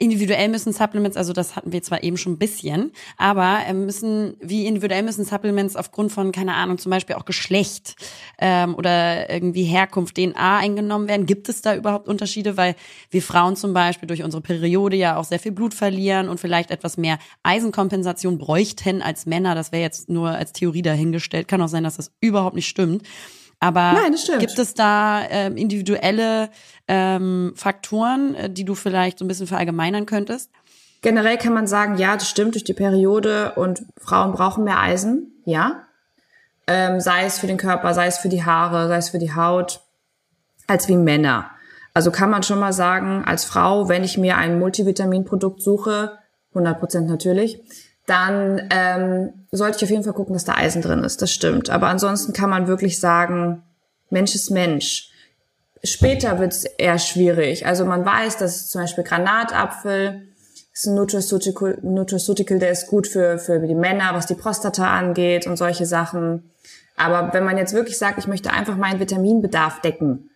individuell müssen Supplements, also das hatten wir zwar eben schon ein bisschen, aber ähm, müssen, wie individuell müssen Supplements aufgrund von, keine Ahnung, zum Beispiel auch Geschlecht ähm, oder irgendwie Herkunft, DNA eingenommen werden? Gibt es da überhaupt Unterschiede? Weil wir Frauen zum Beispiel durch unsere Periode ja auch sehr viel Blut verlieren und vielleicht etwas mehr Eisenkompensation bräuchten als Männer. Das wäre jetzt nur als Theorie dahingestellt. Kann auch sein, dass das überhaupt nicht stimmt. Aber Nein, gibt es da ähm, individuelle ähm, Faktoren, äh, die du vielleicht so ein bisschen verallgemeinern könntest? Generell kann man sagen, ja, das stimmt durch die Periode und Frauen brauchen mehr Eisen, ja. Ähm, sei es für den Körper, sei es für die Haare, sei es für die Haut, als wie Männer. Also kann man schon mal sagen, als Frau, wenn ich mir ein Multivitaminprodukt suche, 100% natürlich, dann ähm, sollte ich auf jeden Fall gucken, dass da Eisen drin ist. Das stimmt. Aber ansonsten kann man wirklich sagen, Mensch ist Mensch. Später wird es eher schwierig. Also man weiß, dass zum Beispiel Granatapfel ist ein Nutraceutical, Nutraceutical, der ist gut für, für die Männer, was die Prostata angeht und solche Sachen. Aber wenn man jetzt wirklich sagt, ich möchte einfach meinen Vitaminbedarf decken,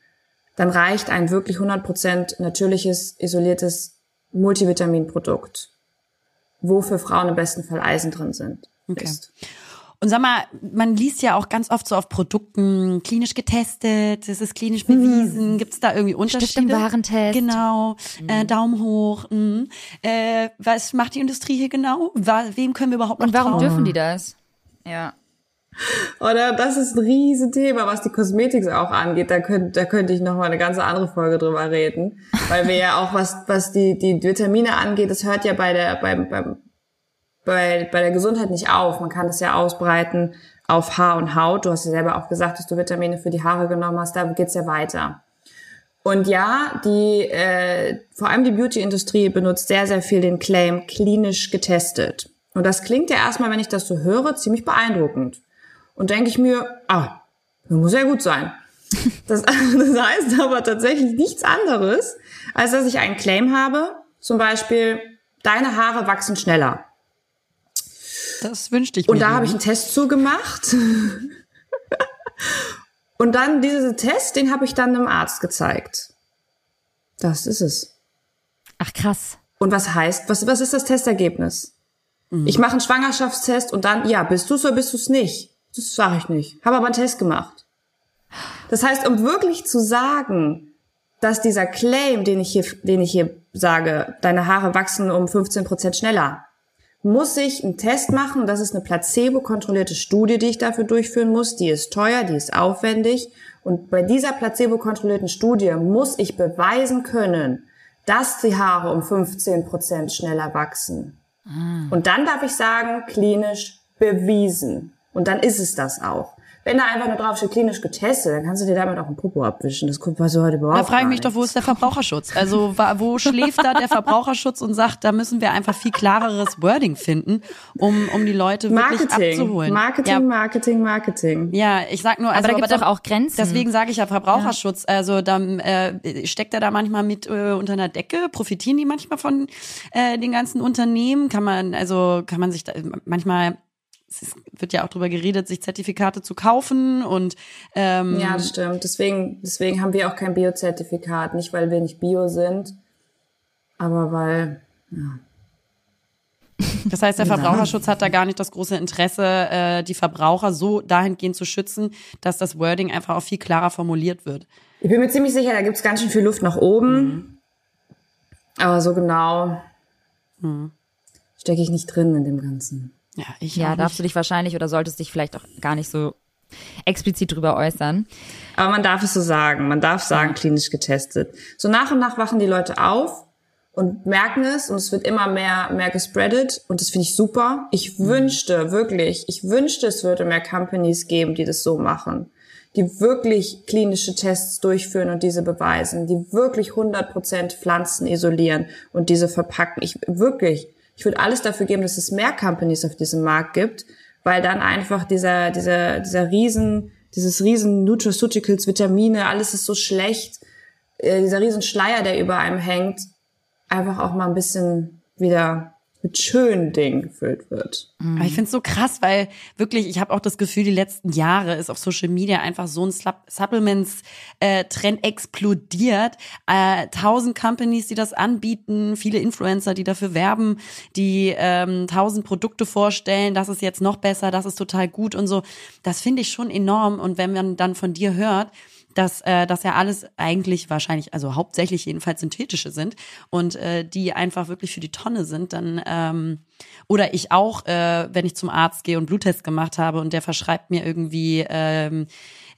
dann reicht ein wirklich 100% natürliches, isoliertes Multivitaminprodukt, wo für Frauen im besten Fall Eisen drin sind. Okay. Ist. Und sag mal, man liest ja auch ganz oft so auf Produkten klinisch getestet, es ist klinisch bewiesen. Gibt es da irgendwie Unterschiede? im Warentest. Genau, äh, Daumen hoch. mh. Äh, was macht die Industrie hier genau? Wem können wir überhaupt noch Und warum trauen? dürfen die das? Ja. Oder das ist ein Riesenthema, was die Kosmetik auch angeht. Da könnte, da könnte ich noch mal eine ganz andere Folge drüber reden, weil wir ja auch was, was die die Vitamine angeht, das hört ja bei der beim, beim bei, bei der Gesundheit nicht auf. Man kann das ja ausbreiten auf Haar und Haut. Du hast ja selber auch gesagt, dass du Vitamine für die Haare genommen hast. Da geht's ja weiter. Und ja, die äh, vor allem die Beauty-Industrie benutzt sehr, sehr viel den Claim klinisch getestet. Und das klingt ja erstmal, wenn ich das so höre, ziemlich beeindruckend. Und denke ich mir, ah, das muss ja gut sein. Das, das heißt aber tatsächlich nichts anderes, als dass ich einen Claim habe, zum Beispiel, deine Haare wachsen schneller. Das wünschte ich Und mir. da ja. habe ich einen Test zugemacht. Und dann diesen Test, den habe ich dann einem Arzt gezeigt. Das ist es. Ach krass. Und was heißt, was, was ist das Testergebnis? Ich mache einen Schwangerschaftstest und dann, ja, bist du's oder bist du's nicht? Das sage ich nicht. Habe aber einen Test gemacht. Das heißt, um wirklich zu sagen, dass dieser Claim, den ich hier, den ich hier sage, deine Haare wachsen um 15 Prozent schneller, muss ich einen Test machen. Das ist eine placebo-kontrollierte Studie, die ich dafür durchführen muss. Die ist teuer, die ist aufwendig. Und bei dieser placebo-kontrollierten Studie muss ich beweisen können, dass die Haare um 15 Prozent schneller wachsen. Und dann darf ich sagen, klinisch bewiesen. Und dann ist es das auch. Wenn da einfach nur drauf steht, klinisch getestet, dann kannst du dir damit auch ein Popo abwischen. Das kommt was heute überhaupt Da frage ich mich doch, wo ist der Verbraucherschutz? Also wo schläft da der Verbraucherschutz und sagt, da müssen wir einfach viel klareres Wording finden, um, um die Leute wirklich Marketing, abzuholen. Marketing, ja, Marketing, Marketing. ja, ich sag nur, also da gibt's dann- doch auch Grenzen. Deswegen sage ich ja Verbraucherschutz. Also dann äh, steckt er da manchmal mit äh, unter einer Decke. Profitieren die manchmal von äh, den ganzen Unternehmen? Kann man also kann man sich da, manchmal es wird ja auch drüber geredet, sich Zertifikate zu kaufen und ähm, Ja, das stimmt. Deswegen, deswegen haben wir auch kein Biozertifikat. Nicht, weil wir nicht Bio sind, aber weil, Das heißt, der Verbraucherschutz hat da gar nicht das große Interesse, äh, die Verbraucher so dahingehend zu schützen, dass das Wording einfach auch viel klarer formuliert wird. ich bin mir ziemlich sicher, da gibt's ganz schön viel Luft nach oben. Aber so genau stecke ich nicht drin in dem Ganzen. Ja, ich Ja, auch darfst nicht. du dich wahrscheinlich oder solltest dich vielleicht auch gar nicht so explizit drüber äußern. Aber man darf es so sagen. Man darf sagen, klinisch getestet. So nach und nach wachen die Leute auf und merken es und es wird immer mehr, mehr gespreadet und das finde ich super. Ich wünschte wirklich, ich wünschte, es würde mehr Companies geben, die das so machen. Die wirklich klinische Tests durchführen und diese beweisen, die wirklich 100% Pflanzen isolieren und diese verpacken. Ich wirklich, ich würde alles dafür geben, dass es mehr Companies auf diesem Markt gibt, weil dann einfach dieser, dieser, dieser riesen, dieses riesen Nutraceuticals, Vitamine, alles ist so schlecht, äh, dieser riesen Schleier, der über einem hängt, einfach auch mal ein bisschen wieder mit schönen Dingen gefüllt wird. Aber ich finde es so krass, weil wirklich, ich habe auch das Gefühl, die letzten Jahre ist auf Social Media einfach so ein Sup- Supplements-Trend explodiert. Äh, tausend Companies, die das anbieten, viele Influencer, die dafür werben, die ähm, tausend Produkte vorstellen, das ist jetzt noch besser, das ist total gut und so. Das finde ich schon enorm. Und wenn man dann von dir hört, dass äh, das ja alles eigentlich wahrscheinlich, also hauptsächlich jedenfalls synthetische sind und äh, die einfach wirklich für die Tonne sind, dann ähm, oder ich auch, äh, wenn ich zum Arzt gehe und Bluttest gemacht habe und der verschreibt mir irgendwie ähm,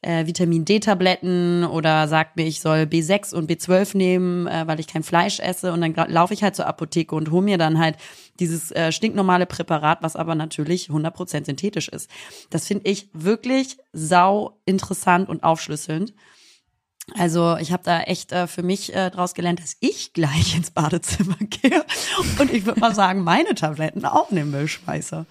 äh, Vitamin D-Tabletten oder sagt mir, ich soll B6 und B12 nehmen, äh, weil ich kein Fleisch esse. Und dann laufe ich halt zur Apotheke und hole mir dann halt dieses äh, stinknormale Präparat, was aber natürlich 100% synthetisch ist. Das finde ich wirklich sau interessant und aufschlüsselnd. Also ich habe da echt äh, für mich äh, draus gelernt, dass ich gleich ins Badezimmer gehe und ich würde mal sagen, meine Tabletten auch in den Müll schmeiße.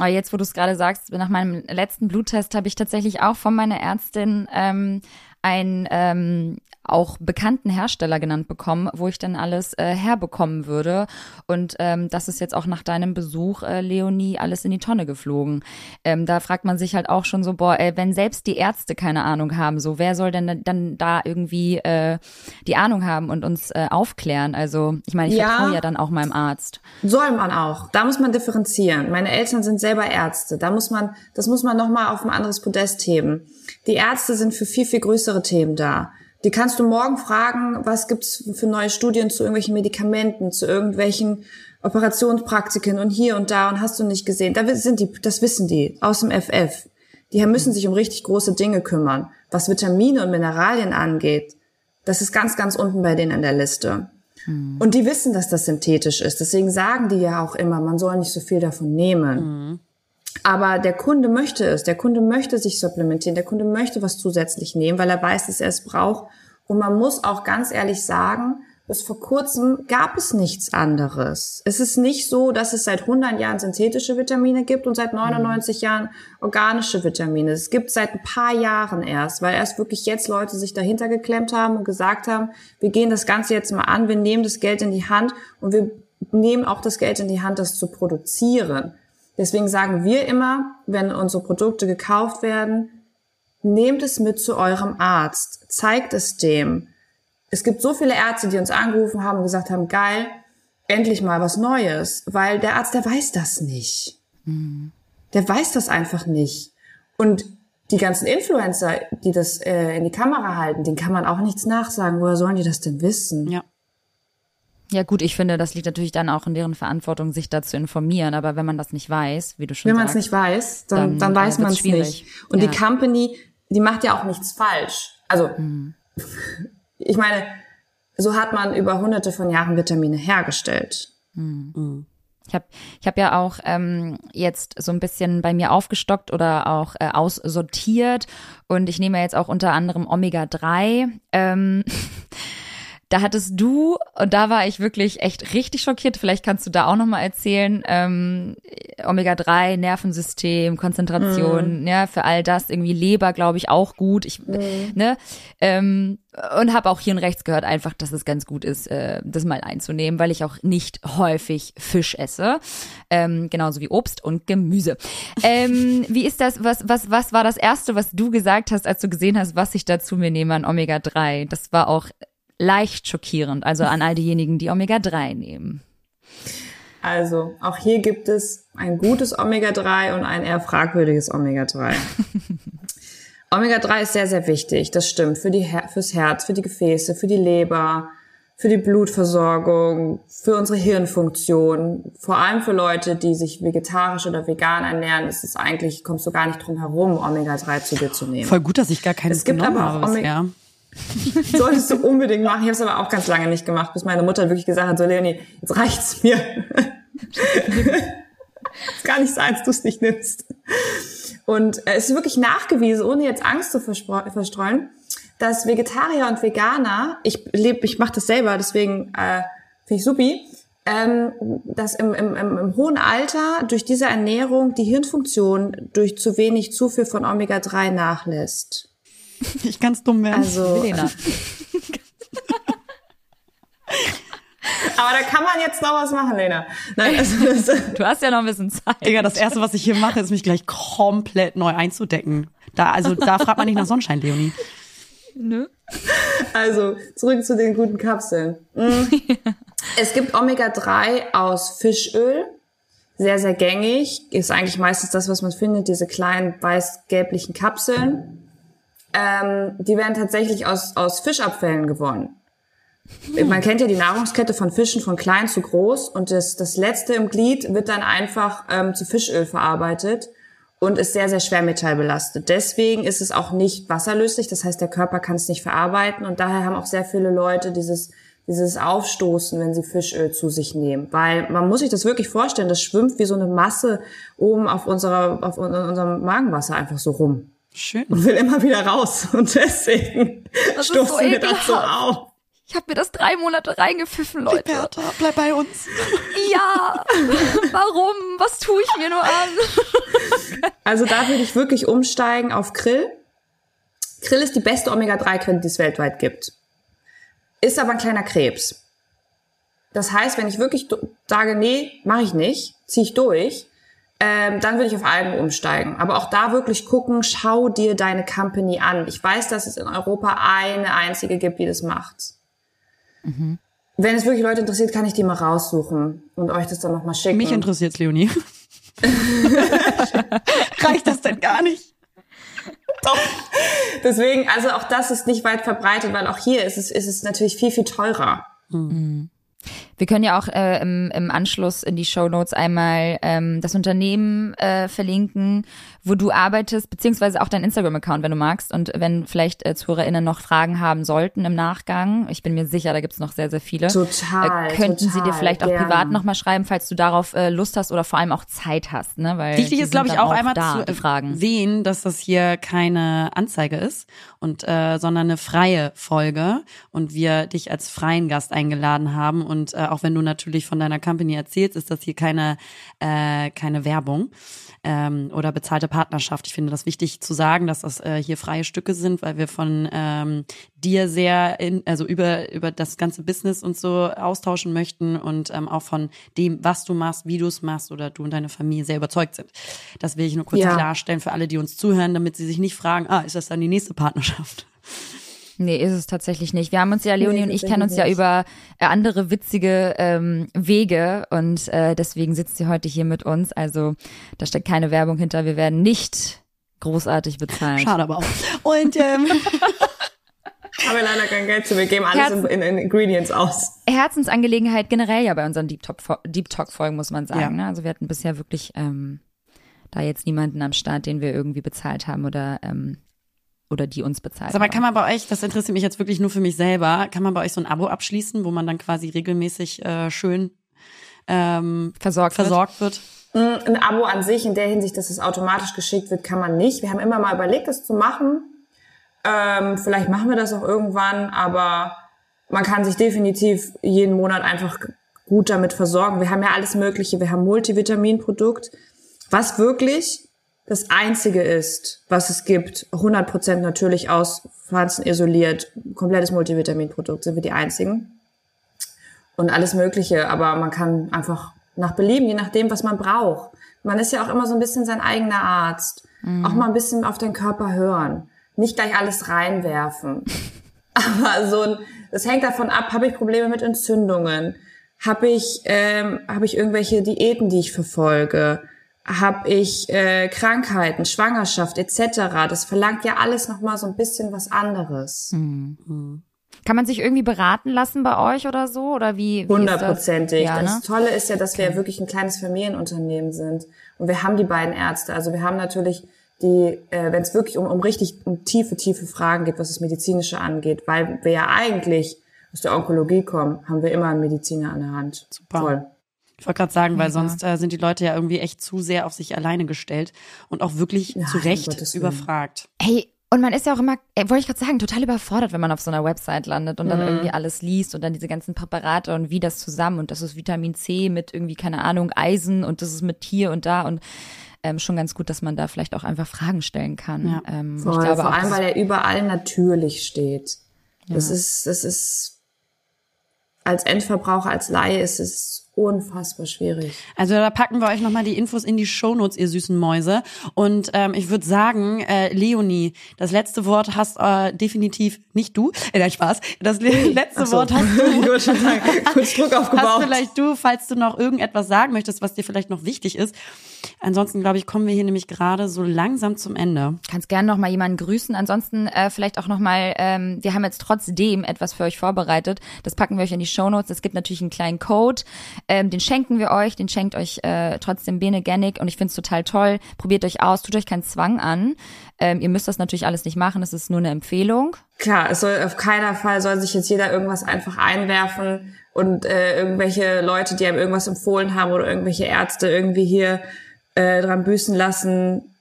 Aber jetzt, wo du es gerade sagst, nach meinem letzten Bluttest habe ich tatsächlich auch von meiner Ärztin ähm, ein ähm, auch bekannten Hersteller genannt bekommen, wo ich dann alles äh, herbekommen würde. Und ähm, das ist jetzt auch nach deinem Besuch, äh, Leonie, alles in die Tonne geflogen. Ähm, da fragt man sich halt auch schon so, boah, ey, wenn selbst die Ärzte keine Ahnung haben, so wer soll denn dann da irgendwie äh, die Ahnung haben und uns äh, aufklären? Also ich meine, ich ja, vertraue ja dann auch meinem Arzt. Soll man auch. Da muss man differenzieren. Meine Eltern sind selber Ärzte. Da muss man, das muss man nochmal auf ein anderes Podest heben. Die Ärzte sind für viel, viel größere Themen da. Die kannst du morgen fragen, was gibt's für neue Studien zu irgendwelchen Medikamenten, zu irgendwelchen Operationspraktiken und hier und da und hast du nicht gesehen. Da sind die, das wissen die aus dem FF. Die müssen sich um richtig große Dinge kümmern. Was Vitamine und Mineralien angeht, das ist ganz, ganz unten bei denen in der Liste. Mhm. Und die wissen, dass das synthetisch ist. Deswegen sagen die ja auch immer, man soll nicht so viel davon nehmen. Mhm. Aber der Kunde möchte es, der Kunde möchte sich supplementieren, der Kunde möchte was zusätzlich nehmen, weil er weiß, dass er es braucht. Und man muss auch ganz ehrlich sagen, bis vor kurzem gab es nichts anderes. Es ist nicht so, dass es seit 100 Jahren synthetische Vitamine gibt und seit 99 mhm. Jahren organische Vitamine. Es gibt seit ein paar Jahren erst, weil erst wirklich jetzt Leute sich dahinter geklemmt haben und gesagt haben, wir gehen das Ganze jetzt mal an, wir nehmen das Geld in die Hand und wir nehmen auch das Geld in die Hand, das zu produzieren. Deswegen sagen wir immer, wenn unsere Produkte gekauft werden, nehmt es mit zu eurem Arzt, zeigt es dem. Es gibt so viele Ärzte, die uns angerufen haben und gesagt haben, geil, endlich mal was Neues, weil der Arzt, der weiß das nicht. Mhm. Der weiß das einfach nicht. Und die ganzen Influencer, die das äh, in die Kamera halten, denen kann man auch nichts nachsagen. Woher sollen die das denn wissen? Ja. Ja gut, ich finde, das liegt natürlich dann auch in deren Verantwortung, sich da zu informieren. Aber wenn man das nicht weiß, wie du schon wenn sagst. Wenn man es nicht weiß, dann, dann, dann weiß äh, man es nicht. Und ja. die Company, die macht ja auch nichts falsch. Also, mhm. ich meine, so hat man über hunderte von Jahren Vitamine hergestellt. Mhm. Ich habe ich hab ja auch ähm, jetzt so ein bisschen bei mir aufgestockt oder auch äh, aussortiert und ich nehme jetzt auch unter anderem Omega-3. Ähm, Da hattest du, und da war ich wirklich echt richtig schockiert, vielleicht kannst du da auch nochmal erzählen, ähm, Omega-3, Nervensystem, Konzentration, mm. ja, für all das, irgendwie Leber, glaube ich, auch gut. Ich, mm. ne, ähm, und habe auch hier und rechts gehört einfach, dass es ganz gut ist, äh, das mal einzunehmen, weil ich auch nicht häufig Fisch esse, ähm, genauso wie Obst und Gemüse. Ähm, wie ist das? Was was was war das erste, was du gesagt hast, als du gesehen hast, was ich dazu mir nehme an Omega 3? Das war auch leicht schockierend, also an all diejenigen, die Omega-3 nehmen? Also, auch hier gibt es ein gutes Omega-3 und ein eher fragwürdiges Omega-3. Omega-3 ist sehr, sehr wichtig, das stimmt, für die, fürs Herz, für die Gefäße, für die Leber, für die Blutversorgung, für unsere Hirnfunktion. Vor allem für Leute, die sich vegetarisch oder vegan ernähren, ist es eigentlich, kommst du gar nicht drum herum, Omega-3 zu dir zu nehmen. Voll gut, dass ich gar keines es gibt aber auch habe bisher. Solltest du unbedingt machen. Ich habe es aber auch ganz lange nicht gemacht, bis meine Mutter wirklich gesagt hat, so Leonie, jetzt reicht's mir. ist gar nicht sein, dass du es nicht nimmst. Und äh, es ist wirklich nachgewiesen, ohne jetzt Angst zu verstreuen, dass Vegetarier und Veganer, ich lebe, ich mache das selber, deswegen äh, finde ich supi, ähm, dass im, im, im, im hohen Alter durch diese Ernährung die Hirnfunktion durch zu wenig Zufuhr von Omega-3 nachlässt. Ich kann's dumm werden. Also, Helena. Aber da kann man jetzt noch was machen, Lena. Nein, also du hast ja noch ein bisschen Zeit. Digga, das erste, was ich hier mache, ist mich gleich komplett neu einzudecken. Da, also da fragt man nicht nach Sonnenschein, Leonie. Nö. Also, zurück zu den guten Kapseln. Mhm. es gibt Omega-3 aus Fischöl. Sehr, sehr gängig. Ist eigentlich meistens das, was man findet, diese kleinen weiß-gelblichen Kapseln ähm, die werden tatsächlich aus, aus Fischabfällen gewonnen. Man kennt ja die Nahrungskette von Fischen von klein zu groß und das, das letzte im Glied wird dann einfach ähm, zu Fischöl verarbeitet. und ist sehr, sehr schwermetallbelastet. Deswegen ist es auch nicht wasserlöslich, das heißt, der Körper kann es nicht verarbeiten und daher haben auch sehr viele Leute dieses dieses Aufstoßen, wenn sie Fischöl zu sich nehmen. Weil man muss sich das wirklich vorstellen, das schwimmt wie so eine Masse oben auf, unserer, auf unserem Magenwasser einfach so rum. Schön. Und will immer wieder raus. Und deswegen Das stoßen so wir das so auf. Ich habe mir das drei Monate reingepfiffen, Leute. Bertha, bleib bei uns. Ja, warum? Was tue ich mir nur an? Also da würde ich wirklich umsteigen auf Krill. Krill ist die beste Omega-3-Quelle, die es weltweit gibt. Ist aber ein kleiner Krebs. Das heißt, wenn ich wirklich sage, nee, mache ich nicht, ziehe ich durch, ähm, dann würde ich auf Algen umsteigen. Aber auch da wirklich gucken, schau dir deine Company an. Ich weiß, dass es in Europa eine einzige gibt, die das macht. Wenn es wirklich Leute interessiert, kann ich die mal raussuchen und euch das dann nochmal schicken. Mich interessiert's, Leonie. Reicht das denn gar nicht? Deswegen, also auch das ist nicht weit verbreitet, weil auch hier ist es, ist es natürlich viel, viel teurer. Wir können ja auch äh, im, im Anschluss in die Show Notes einmal ähm, das Unternehmen äh, verlinken, wo du arbeitest, beziehungsweise auch dein Instagram-Account, wenn du magst. Und wenn vielleicht äh, ZuhörerInnen noch Fragen haben sollten im Nachgang, ich bin mir sicher, da gibt's noch sehr, sehr viele, Total, äh, könnten sie dir total, vielleicht auch gerne. privat nochmal schreiben, falls du darauf äh, Lust hast oder vor allem auch Zeit hast. Ne? Weil Wichtig ist, glaube ich, auch einmal da, zu Fragen. sehen, dass das hier keine Anzeige ist und äh, sondern eine freie Folge und wir dich als freien Gast eingeladen haben und äh, auch wenn du natürlich von deiner Company erzählst, ist das hier keine äh, keine Werbung ähm, oder bezahlte Partnerschaft. Ich finde das wichtig zu sagen, dass das äh, hier freie Stücke sind, weil wir von ähm, dir sehr in, also über über das ganze Business und so austauschen möchten und ähm, auch von dem, was du machst, wie du es machst oder du und deine Familie sehr überzeugt sind. Das will ich nur kurz Ja. klarstellen für alle, die uns zuhören, damit sie sich nicht fragen, ah, ist das dann die nächste Partnerschaft? Nee, ist es tatsächlich nicht. Wir haben uns ja, Leonie Nee, und ich kennen uns ja über äh, andere witzige ähm, Wege und äh, deswegen sitzt sie heute hier mit uns. Also da steckt keine Werbung hinter. Wir werden nicht großartig bezahlt. Schade aber auch. Und ähm, Haben wir leider kein Geld zu, wir geben alles in, in, in Ingredients aus. Herzensangelegenheit generell ja bei unseren Deep Talk, Deep Talk Folgen muss man sagen. Ja. Ne? Also wir hatten bisher wirklich ähm, da jetzt niemanden am Start, den wir irgendwie bezahlt haben oder ähm, oder die uns bezahlt haben. kann man bei euch, das interessiert mich jetzt wirklich nur für mich selber, kann man bei euch so ein Abo abschließen, wo man dann quasi regelmäßig äh, schön ähm, versorgt, wird? versorgt wird? Mm, Ein Abo an sich in der Hinsicht, dass es automatisch geschickt wird, kann man nicht. Wir haben immer mal überlegt, das zu machen. Ähm, vielleicht machen wir das auch irgendwann, aber man kann sich definitiv jeden Monat einfach gut damit versorgen. Wir haben ja alles Mögliche. Wir haben Multivitaminprodukt, was wirklich das einzige ist, was es gibt. 100% natürlich aus Pflanzen isoliert. Komplettes Multivitaminprodukt sind wir die einzigen. Und alles Mögliche, aber man kann einfach nach Belieben, je nachdem, was man braucht. Man ist ja auch immer so ein bisschen sein eigener Arzt. Auch mal ein bisschen auf den Körper hören. Nicht gleich alles reinwerfen. Aber so ein, das hängt davon ab, habe ich Probleme mit Entzündungen? Habe ich, ähm, habe ich irgendwelche Diäten, die ich verfolge? Habe ich äh, Krankheiten, Schwangerschaft etc.? Das verlangt ja alles nochmal so ein bisschen was anderes. Kann man sich irgendwie beraten lassen bei euch oder so? Oder wie? das? Hundertprozentig. Ja, ne? Das Tolle ist ja, dass wir wirklich ein kleines Familienunternehmen sind. Und wir haben die beiden Ärzte. Also wir haben natürlich die, äh, wenn es wirklich um, um richtig um tiefe, tiefe Fragen geht, was das Medizinische angeht, weil wir ja eigentlich aus der Onkologie kommen, haben wir immer einen Mediziner an der Hand. Super. Voll. Ich wollte gerade sagen, weil sonst äh, sind die Leute ja irgendwie echt zu sehr auf sich alleine gestellt und auch wirklich Ja, zu Recht überfragt. Hey, und man ist ja auch immer, äh, wollte ich gerade sagen, total überfordert, wenn man auf so einer Website landet und dann irgendwie alles liest und dann diese ganzen Präparate und wie das zusammen und das ist Vitamin C mit irgendwie, keine Ahnung, Eisen und das ist mit hier und da und ähm, schon ganz gut, dass man da vielleicht auch einfach Fragen stellen kann. Ja. Ähm, Voll. ich glaube Vor auch, allem, weil er überall natürlich steht. Das ist, das ist, als Endverbraucher, als Laie ist es unfassbar schwierig. Also da packen wir euch nochmal die Infos in die Shownotes, ihr süßen Mäuse. Und ähm, ich würde sagen, äh, Leonie, das letzte Wort hast äh, definitiv nicht du. Äh, nein, Spaß. Das le letzte so. Wort hast ich du. wollte schon sagen, kurz Druck Hast aufgebaut. vielleicht du, falls du noch irgendetwas sagen möchtest, was dir vielleicht noch wichtig ist. Ansonsten, glaube ich, kommen wir hier nämlich gerade so langsam zum Ende. kannst gerne noch mal jemanden grüßen. Ansonsten äh, vielleicht auch noch mal, ähm, wir haben jetzt trotzdem etwas für euch vorbereitet. Das packen wir euch in die Shownotes. Es gibt natürlich einen kleinen Code, Ähm, den schenken wir euch, den schenkt euch äh, trotzdem Bene Gennig und ich find's total toll. Probiert euch aus, tut euch keinen Zwang an. Ähm, ihr müsst das natürlich alles nicht machen, es ist nur eine Empfehlung. Klar, es soll auf keiner Fall soll sich jetzt jeder irgendwas einfach einwerfen und äh, irgendwelche Leute, die einem irgendwas empfohlen haben oder irgendwelche Ärzte irgendwie hier äh, dran büßen lassen.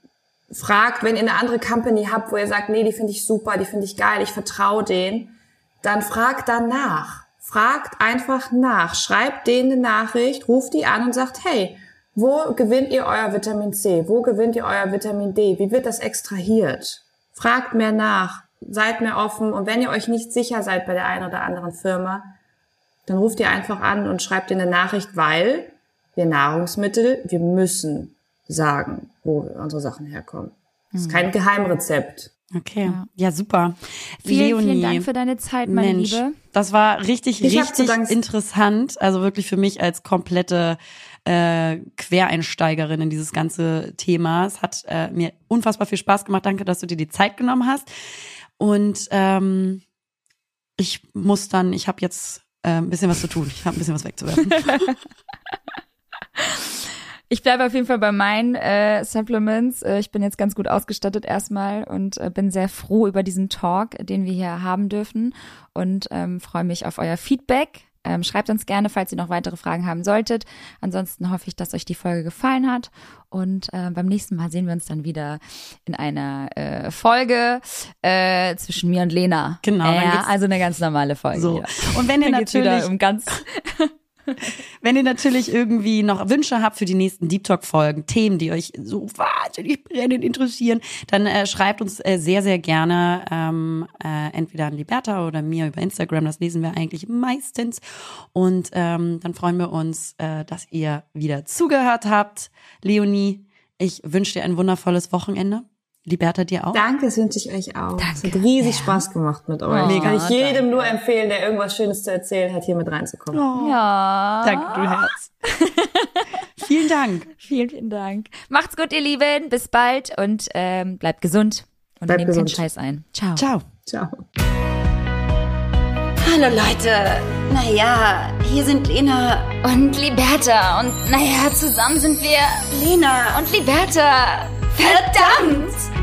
Fragt, wenn ihr eine andere Company habt, wo ihr sagt, nee, die finde ich super, die finde ich geil, ich vertraue denen, dann fragt danach. Fragt einfach nach. Schreibt denen eine Nachricht, ruft die an und sagt, hey, wo gewinnt ihr euer Vitamin C? Wo gewinnt ihr euer Vitamin D? Wie wird das extrahiert? Fragt mehr nach. Seid mehr offen. Und wenn ihr euch nicht sicher seid bei der einen oder anderen Firma, dann ruft ihr einfach an und schreibt ihr eine Nachricht, weil wir Nahrungsmittel, wir müssen sagen, wo unsere Sachen herkommen. Das ist kein Geheimrezept. Okay, ja, ja super. Vielen, Leonie, vielen Dank für deine Zeit, meine Mensch, Liebe. Das war richtig, Ich richtig interessant. Also wirklich für mich als komplette äh, Quereinsteigerin in dieses ganze Thema. Es hat äh, mir unfassbar viel Spaß gemacht. Danke, dass du dir die Zeit genommen hast. Und ähm, ich muss dann, ich habe jetzt äh, ein bisschen was zu tun. Ich habe ein bisschen was wegzuwerfen. Ich bleibe auf jeden Fall bei meinen äh, Supplements. Äh, ich bin jetzt ganz gut ausgestattet erstmal und äh, bin sehr froh über diesen Talk, den wir hier haben dürfen und ähm, freue mich auf euer Feedback. Ähm, schreibt uns gerne, falls ihr noch weitere Fragen haben solltet. Ansonsten hoffe ich, dass euch die Folge gefallen hat. Und äh, beim nächsten Mal sehen wir uns dann wieder in einer äh, Folge äh, zwischen mir und Lena. Genau, geht's- also eine ganz normale Folge. So. Und wenn ihr natürlich um ganz Wenn ihr natürlich irgendwie noch Wünsche habt für die nächsten Deep Talk Folgen, Themen, die euch so wahnsinnig brennend interessieren, dann äh, schreibt uns äh, sehr, sehr gerne ähm, äh, entweder an Liberta oder mir über Instagram. Das lesen wir eigentlich meistens. Und ähm, dann freuen wir uns, äh, dass ihr wieder zugehört habt. Leonie, ich wünsche dir ein wundervolles Wochenende. Liberta dir auch. Danke, das wünsche ich euch auch. Es hat Danke. riesig Spaß gemacht mit euch. Oh, Kann ich jedem danke. nur empfehlen, der irgendwas Schönes zu erzählen hat, hier mit reinzukommen. ja. Danke, du Herz. Vielen Dank. Vielen, vielen Dank. Macht's gut, ihr Lieben. Bis bald und ähm, bleibt gesund. Und Bleibt nehmt keinen gesund. Scheiß ein. Ciao. Ciao. Ciao. Hallo Leute. Naja, hier sind Lena. Und Liberta. Und naja, zusammen sind wir Lena. und Liberta. Verdammt!